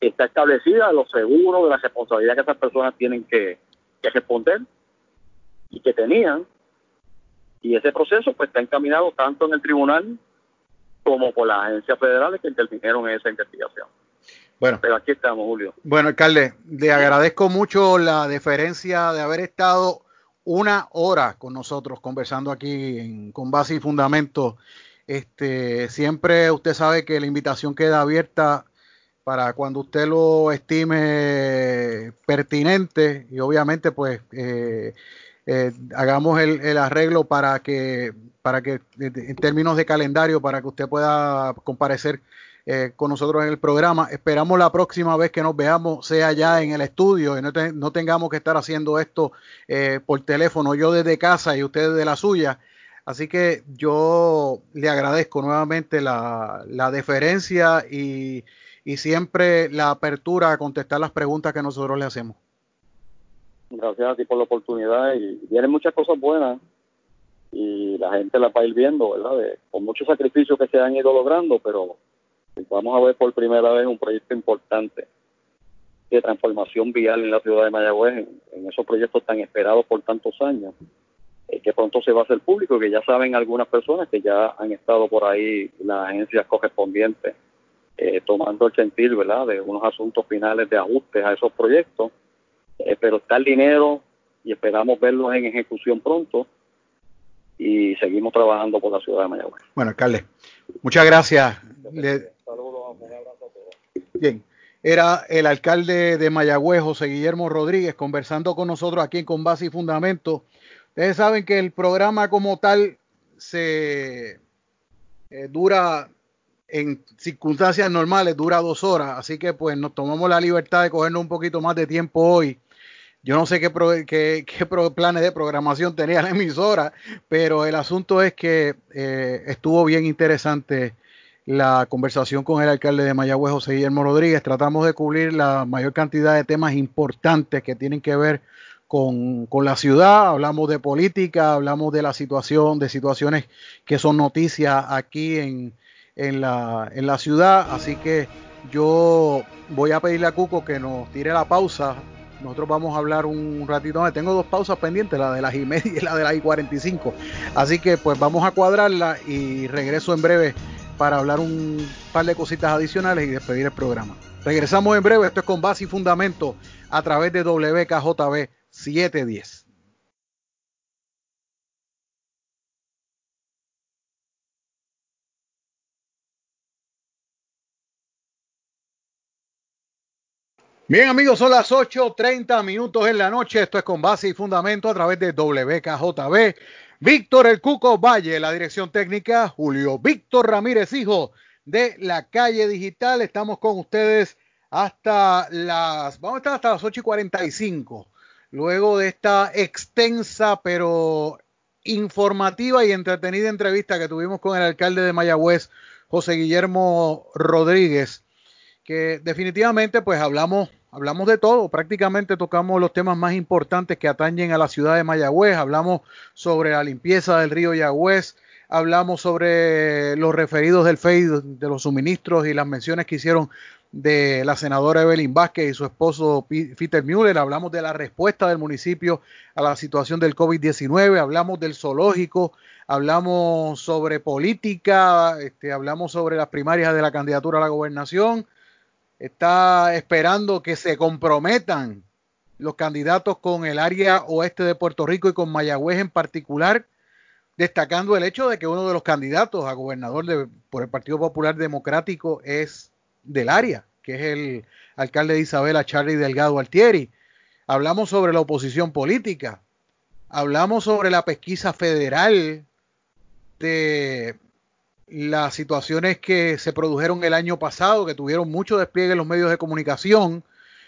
que está establecida, de los seguros, de la responsabilidad que esas personas tienen que, que responder y que tenían y ese proceso pues está encaminado tanto en el tribunal como por las agencias federales que intervinieron en esa investigación. Bueno, pero aquí estamos, Julio. Bueno, alcalde, le agradezco mucho la deferencia de haber estado una hora con nosotros conversando aquí en, con base y fundamento. Este, siempre usted sabe que la invitación queda abierta para cuando usted lo estime pertinente y obviamente pues eh, eh, hagamos el, arreglo para que, para que, en términos de calendario, para que usted pueda comparecer eh, con nosotros en el programa. Esperamos la próxima vez que nos veamos sea ya en el estudio y no, no tengamos que estar haciendo esto eh, por teléfono, yo desde casa y usted desde la suya. Así que yo le agradezco nuevamente la, la deferencia y, y siempre la apertura a contestar las preguntas que nosotros le hacemos. Gracias a ti por la oportunidad y vienen muchas cosas buenas y la gente la va a ir viendo, ¿verdad? con muchos sacrificios que se han ido logrando, pero vamos a ver por primera vez un proyecto importante de transformación vial en la ciudad de Mayagüez, en, esos proyectos tan esperados por tantos años, eh, que pronto se va a hacer público, que ya saben algunas personas que ya han estado por ahí las agencias correspondientes eh, tomando el sentido, ¿verdad?, de unos asuntos finales de ajustes a esos proyectos eh, pero está el dinero y esperamos verlos en ejecución pronto y seguimos trabajando por la ciudad de Mayagüez. Bueno, alcalde, muchas gracias. Saludos, un abrazo a todos. Bien, era el alcalde de Mayagüez, José Guillermo Rodríguez, conversando con nosotros aquí en Con Base y Fundamento. Ustedes saben que el programa como tal se eh, dura en circunstancias normales, dura dos horas, así que pues nos tomamos la libertad de cogernos un poquito más de tiempo hoy yo no sé qué, qué, planes de programación tenía la emisora, pero el asunto es que eh, estuvo bien interesante la conversación con el alcalde de Mayagüez, José Guillermo Rodríguez. Tratamos de cubrir la mayor cantidad de temas importantes que tienen que ver con, la ciudad, hablamos de política, hablamos de la situación, de situaciones que son noticias aquí en la ciudad. Así que yo voy a pedirle a Cuco que nos tire la pausa nosotros vamos a hablar un ratito más. Tengo dos pausas pendientes, la de las y media y la de las y 45. Así que pues vamos a cuadrarla y regreso en breve para hablar un par de cositas adicionales y despedir el programa. Regresamos en breve. Esto es con base y fundamento a través de WKJB 710. Bien amigos, son las 8.30 minutos en la noche. Esto es con base y fundamento a través de WKJB. Víctor El Cuco Valle, la dirección técnica, Julio Víctor Ramírez, hijo de la calle digital. Estamos con ustedes hasta las, vamos a estar hasta las 8 y 45. Luego de esta extensa pero informativa y entretenida entrevista que tuvimos con el alcalde de Mayagüez, José Guillermo Rodríguez, que definitivamente pues hablamos hablamos de todo, prácticamente tocamos los temas más importantes que atañen a la ciudad de Mayagüez, hablamos sobre la limpieza del río Yagüez, hablamos sobre los referidos del FEI, de los suministros y las menciones que hicieron de la senadora Evelyn Vázquez y su esposo Peter Müller, hablamos de la respuesta del municipio a la situación del COVID-19, hablamos del zoológico, hablamos sobre política, este, hablamos sobre las primarias de la candidatura a la gobernación, está esperando que se comprometan los candidatos con el área oeste de Puerto Rico y con Mayagüez en particular, destacando el hecho de que uno de los candidatos a gobernador por el Partido Popular Democrático es del área, que es el alcalde de Isabela, Charlie Delgado Altieri. Hablamos sobre la oposición política, hablamos sobre la pesquisa federal de las situaciones que se produjeron el año pasado, que tuvieron mucho despliegue en los medios de comunicación,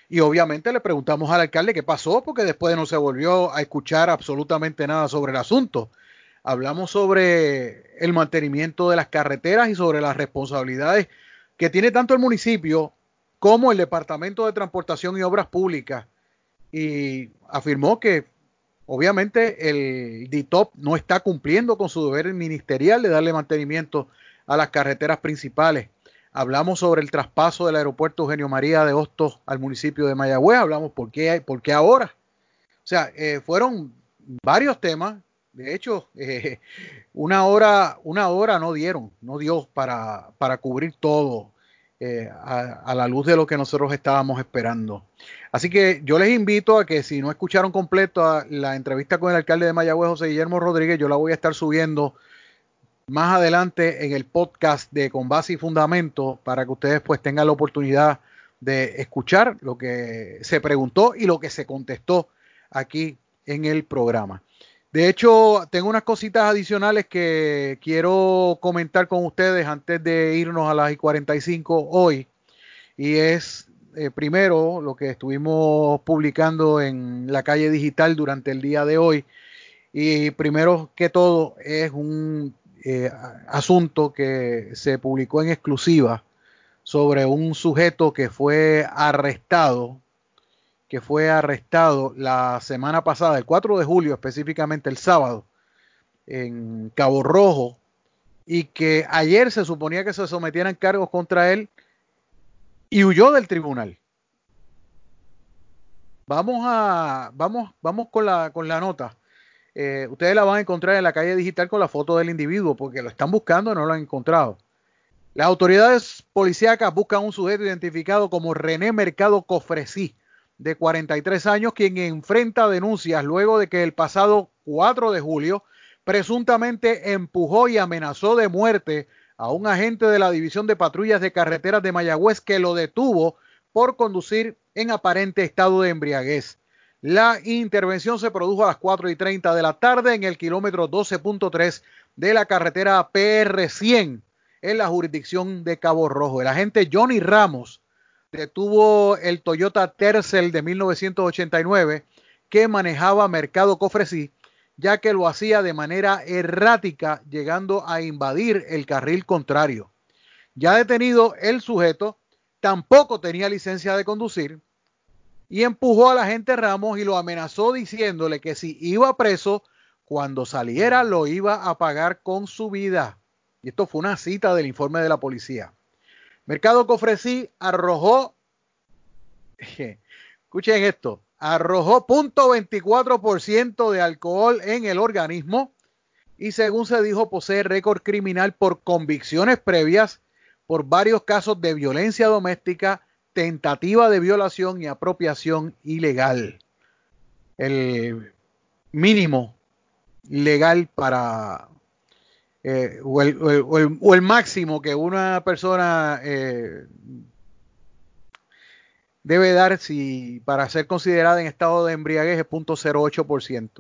y obviamente le preguntamos al alcalde qué pasó, porque después no se volvió a escuchar absolutamente nada sobre el asunto. Hablamos sobre el mantenimiento de las carreteras y sobre las responsabilidades que tiene tanto el municipio como el Departamento de Transportación y Obras Públicas. Y afirmó que Obviamente el DITOP no está cumpliendo con su deber ministerial de darle mantenimiento a las carreteras principales. Hablamos sobre el traspaso del aeropuerto Eugenio María de Hostos al municipio de Mayagüez. Hablamos por qué, por qué ahora. O sea, eh, fueron varios temas. De hecho, eh, una hora, una hora no dieron, no dio para, para cubrir todo eh, a, a, la luz de lo que nosotros estábamos esperando. Así que yo les invito a que si no escucharon completo la entrevista con el alcalde de Mayagüez, José Guillermo Rodríguez, yo la voy a estar subiendo más adelante en el podcast de Con Base y Fundamento para que ustedes pues tengan la oportunidad de escuchar lo que se preguntó y lo que se contestó aquí en el programa. De hecho, tengo unas cositas adicionales que quiero comentar con ustedes antes de irnos a las 45 hoy. Y es eh, primero lo que estuvimos publicando en la calle digital durante el día de hoy. Y primero que todo es un eh, asunto que se publicó en exclusiva sobre un sujeto que fue arrestado, que fue arrestado la semana pasada, el 4 de julio, específicamente el sábado, en Cabo Rojo, y que ayer se suponía que se sometieran cargos contra él y huyó del tribunal. Vamos a, vamos, vamos con la, con la nota. Eh, ustedes la van a encontrar en la calle digital con la foto del individuo, porque lo están buscando y no lo han encontrado. Las autoridades policíacas buscan un sujeto identificado como René Mercado Cofresí, de 43 años, quien enfrenta denuncias luego de que el pasado 4 de julio presuntamente empujó y amenazó de muerte a un agente de la División de Patrullas de Carreteras de Mayagüez que lo detuvo por conducir en aparente estado de embriaguez. La intervención se produjo a las 4 y 30 de la tarde en el kilómetro 12.3 de la carretera PR100 en la jurisdicción de Cabo Rojo. El agente Johnny Ramos detuvo el Toyota Tercel de 1989 que manejaba Mercado Cofresí ya que lo hacía de manera errática, llegando a invadir el carril contrario. Ya detenido, el sujeto tampoco tenía licencia de conducir y empujó a la gente Ramos y lo amenazó diciéndole que si iba preso, cuando saliera lo iba a pagar con su vida. Y esto fue una cita del informe de la policía. Mercado Cofresí arrojó, escuchen esto, arrojó 0.24% de alcohol en el organismo y según se dijo posee récord criminal por convicciones previas por varios casos de violencia doméstica, tentativa de violación y apropiación ilegal. El mínimo legal para eh, o, el, máximo que una persona eh, debe dar si para ser considerada en estado de embriaguez es 0.08%.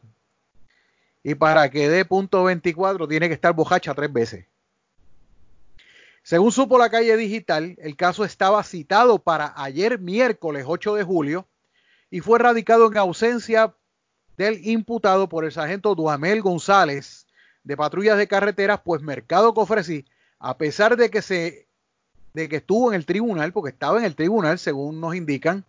Y para que dé 0.24 tiene que estar bojacha tres veces. Según supo la calle digital, el caso estaba citado para ayer miércoles 8 de julio y fue radicado en ausencia del imputado por el sargento Duamel González de patrullas de carreteras, pues Mercado Cofresí, a pesar de que se de que estuvo en el tribunal, porque estaba en el tribunal, según nos indican,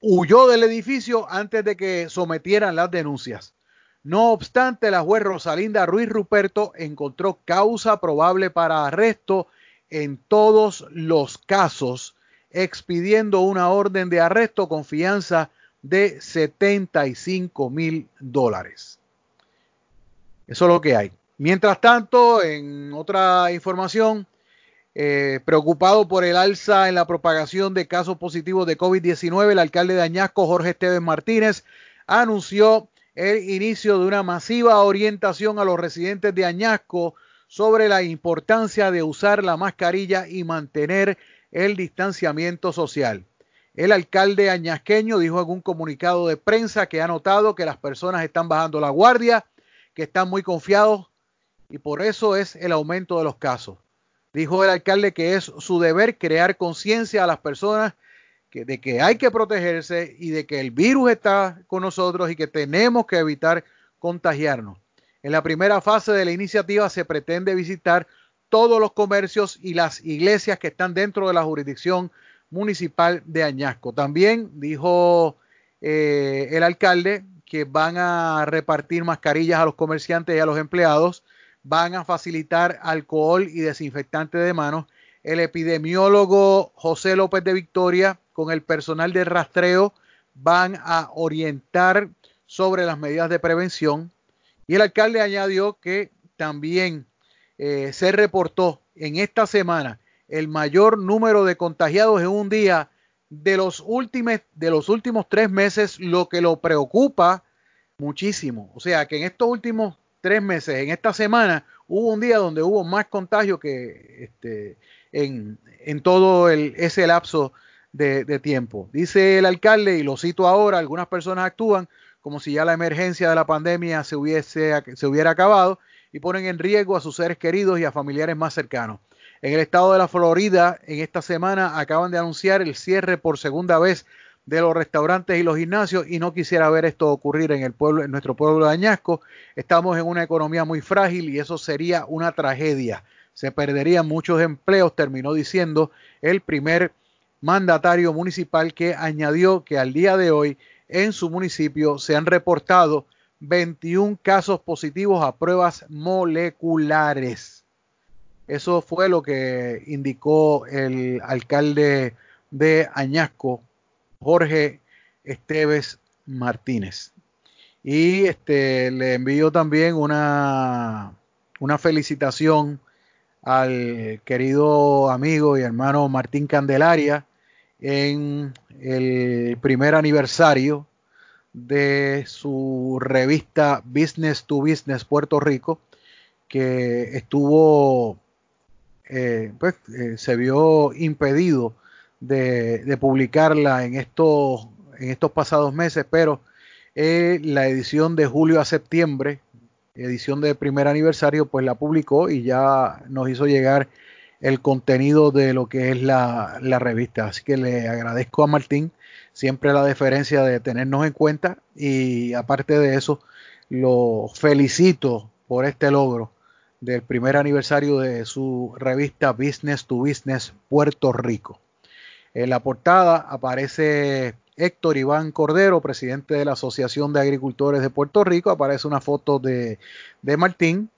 huyó del edificio antes de que sometieran las denuncias. No obstante, la juez Rosalinda Ruiz Ruperto encontró causa probable para arresto en todos los casos, expidiendo una orden de arresto con fianza de 75 mil dólares. Eso es lo que hay. Mientras tanto, en otra información, eh, preocupado por el alza en la propagación de casos positivos de COVID-19, el alcalde de Añasco, Jorge Esteban Martínez, anunció el inicio de una masiva orientación a los residentes de Añasco sobre la importancia de usar la mascarilla y mantener el distanciamiento social. El alcalde añasqueño dijo en un comunicado de prensa que ha notado que las personas están bajando la guardia, que están muy confiados y por eso es el aumento de los casos. Dijo el alcalde que es su deber crear conciencia a las personas de que hay que protegerse y de que el virus está con nosotros y que tenemos que evitar contagiarnos. En la primera fase de la iniciativa se pretende visitar todos los comercios y las iglesias que están dentro de la jurisdicción municipal de Añasco. También dijo eh, el alcalde que van a repartir mascarillas a los comerciantes y a los empleados van a facilitar alcohol y desinfectante de manos. El epidemiólogo José López de Victoria con el personal de rastreo van a orientar sobre las medidas de prevención. Y el alcalde añadió que también eh, se reportó en esta semana el mayor número de contagiados en un día de los últimos, de los últimos tres meses, lo que lo preocupa muchísimo. O sea que en estos últimos tres meses. En esta semana hubo un día donde hubo más contagio que este, en, todo ese lapso de, tiempo. Dice el alcalde, y lo cito ahora, algunas personas actúan como si ya la emergencia de la pandemia se, hubiese, se hubiera acabado y ponen en riesgo a sus seres queridos y a familiares más cercanos. En el estado de la Florida, en esta semana acaban de anunciar el cierre por segunda vez de los restaurantes y los gimnasios y no quisiera ver esto ocurrir en el pueblo, en nuestro pueblo de Añasco. Estamos en una economía muy frágil y eso sería una tragedia. Se perderían muchos empleos, terminó diciendo el primer mandatario municipal que añadió que al día de hoy en su municipio se han reportado 21 casos positivos a pruebas moleculares. Eso fue lo que indicó el alcalde de Añasco, Jorge Esteves Martínez. Y este, le envío también una, una felicitación al querido amigo y hermano Martín Candelaria en el primer aniversario de su revista Business to Business Puerto Rico, que estuvo, eh, pues eh, se vio impedido de, publicarla en estos, en estos pasados meses, pero eh, la edición de julio a septiembre, edición de primer aniversario, pues la publicó y ya nos hizo llegar el contenido de lo que es la, la revista. Así que le agradezco a Martín siempre la deferencia de tenernos en cuenta y aparte de eso, lo felicito por este logro del primer aniversario de su revista Business to Business Puerto Rico. En la portada aparece Héctor Iván Cordero, presidente de la Asociación de Agricultores de Puerto Rico. Aparece una foto de, Martín.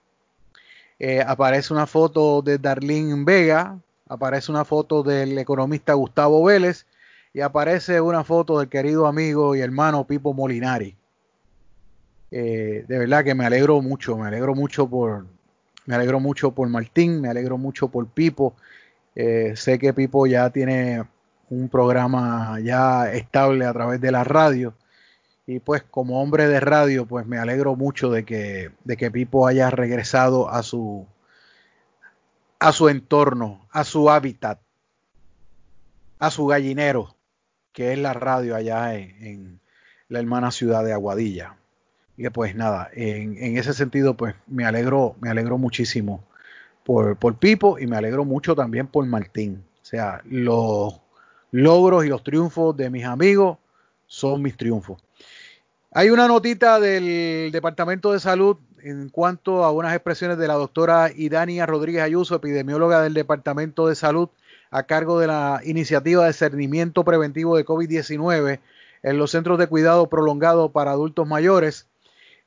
Eh, aparece una foto de Darlene Vega. Aparece una foto del economista Gustavo Vélez. Y aparece una foto del querido amigo y hermano Pipo Molinari. Eh, de verdad que me alegro mucho, me alegro mucho por, me alegro mucho por Martín, me alegro mucho por Pipo. Eh, sé que Pipo ya tiene un programa ya estable a través de la radio. Y pues como hombre de radio, pues me alegro mucho de que, de que Pipo haya regresado a su, a su entorno, a su hábitat, a su gallinero, que es la radio allá en, la hermana ciudad de Aguadilla. Y pues nada, en, en, ese sentido, pues me alegro, me alegro muchísimo por, por Pipo y me alegro mucho también por Martín. O sea, los logros y los triunfos de mis amigos son mis triunfos. Hay una notita del Departamento de Salud en cuanto a unas expresiones de la doctora Idania Rodríguez Ayuso, epidemióloga del Departamento de Salud, a cargo de la iniciativa de cernimiento preventivo de COVID-19. en los centros de cuidado prolongado para adultos mayores.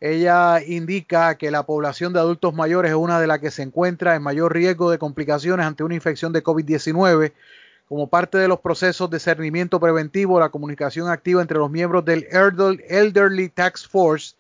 Ella indica que la población de adultos mayores es una de las que se encuentra en mayor riesgo de complicaciones ante una infección de COVID-19. Como parte de los procesos de cernimiento preventivo, la comunicación activa entre los miembros del Elderly Tax Force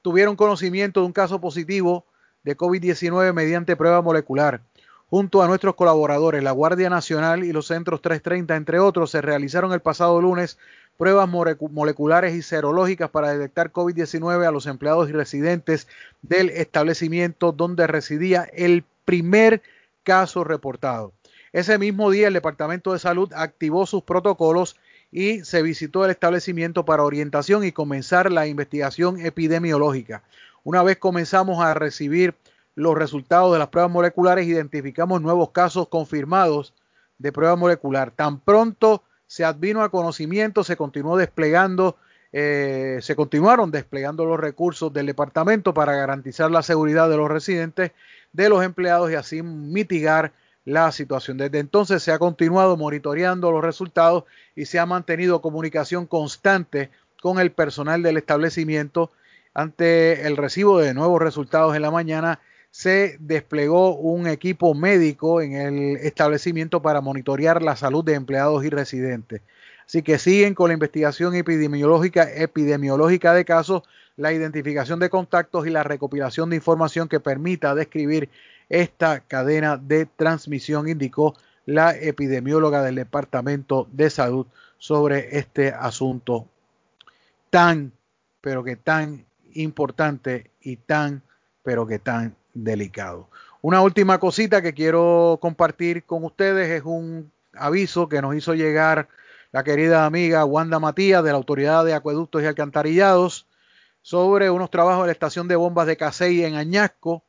tuvieron conocimiento de un caso positivo de COVID-19 mediante prueba molecular. Junto a nuestros colaboradores, la Guardia Nacional y los Centros 330, entre otros, se realizaron el pasado lunes pruebas moleculares y serológicas para detectar COVID-19 a los empleados y residentes del establecimiento donde residía el primer caso reportado. Ese mismo día el Departamento de Salud activó sus protocolos y se visitó el establecimiento para orientación y comenzar la investigación epidemiológica. Una vez comenzamos a recibir los resultados de las pruebas moleculares, identificamos nuevos casos confirmados de prueba molecular. Tan pronto se advino a conocimiento, se continuó desplegando, eh, se continuaron desplegando los recursos del departamento para garantizar la seguridad de los residentes, de los empleados y así mitigar la situación. Desde entonces se ha continuado monitoreando los resultados y se ha mantenido comunicación constante con el personal del establecimiento. Ante el recibo de nuevos resultados en la mañana, se desplegó un equipo médico en el establecimiento para monitorear la salud de empleados y residentes. Así que siguen con la investigación epidemiológica, epidemiológica de casos, la identificación de contactos y la recopilación de información que permita describir esta cadena de transmisión, indicó la epidemióloga del Departamento de Salud sobre este asunto tan, pero que tan importante y tan, pero que tan delicado. Una última cosita que quiero compartir con ustedes es un aviso que nos hizo llegar la querida amiga Wanda Matías de la Autoridad de Acueductos y Alcantarillados sobre unos trabajos de la estación de bombas de Casey en Añasco.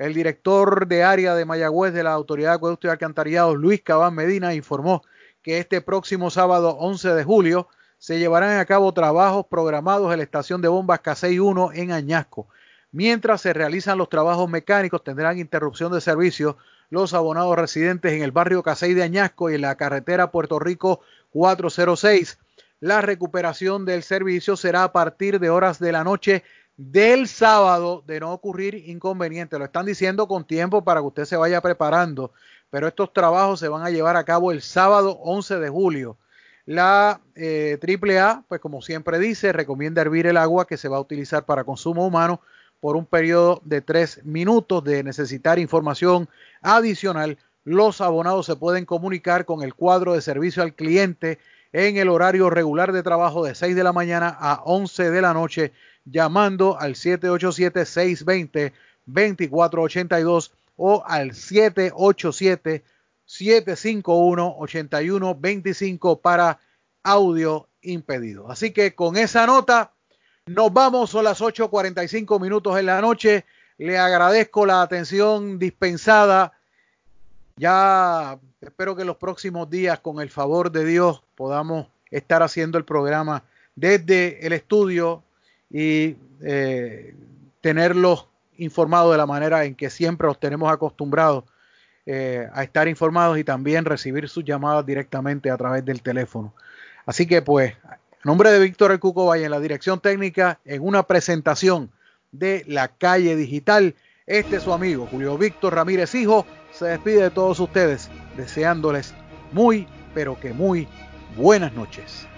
El director de área de Mayagüez de la Autoridad de Acueductos y Alcantarillados, Luis Cabán Medina, informó que este próximo sábado 11 de julio se llevarán a cabo trabajos programados en la estación de bombas Casey 1 en Añasco. Mientras se realizan los trabajos mecánicos, tendrán interrupción de servicio los abonados residentes en el barrio Casey de Añasco y en la carretera Puerto Rico 406. La recuperación del servicio será a partir de horas de la noche del sábado de no ocurrir inconveniente. Lo están diciendo con tiempo para que usted se vaya preparando, pero estos trabajos se van a llevar a cabo el sábado 11 de julio. La eh, AAA, pues como siempre dice, recomienda hervir el agua que se va a utilizar para consumo humano por un periodo de tres minutos de necesitar información adicional. Los abonados se pueden comunicar con el cuadro de servicio al cliente en el horario regular de trabajo de 6 de la mañana a 11 de la noche llamando al 787-620-2482 o al 787-751-8125 para audio impedido. Así que con esa nota nos vamos, son las 8.45 minutos en la noche. Le agradezco la atención dispensada. Ya espero que los próximos días, con el favor de Dios, podamos estar haciendo el programa desde el estudio y eh, tenerlos informados de la manera en que siempre los tenemos acostumbrados eh, a estar informados y también recibir sus llamadas directamente a través del teléfono. Así que pues nombre de Víctor El Cuco en la dirección técnica en una presentación de la calle digital. Este es su amigo Julio Víctor Ramírez Hijo. Se despide de todos ustedes deseándoles muy, pero que muy buenas noches.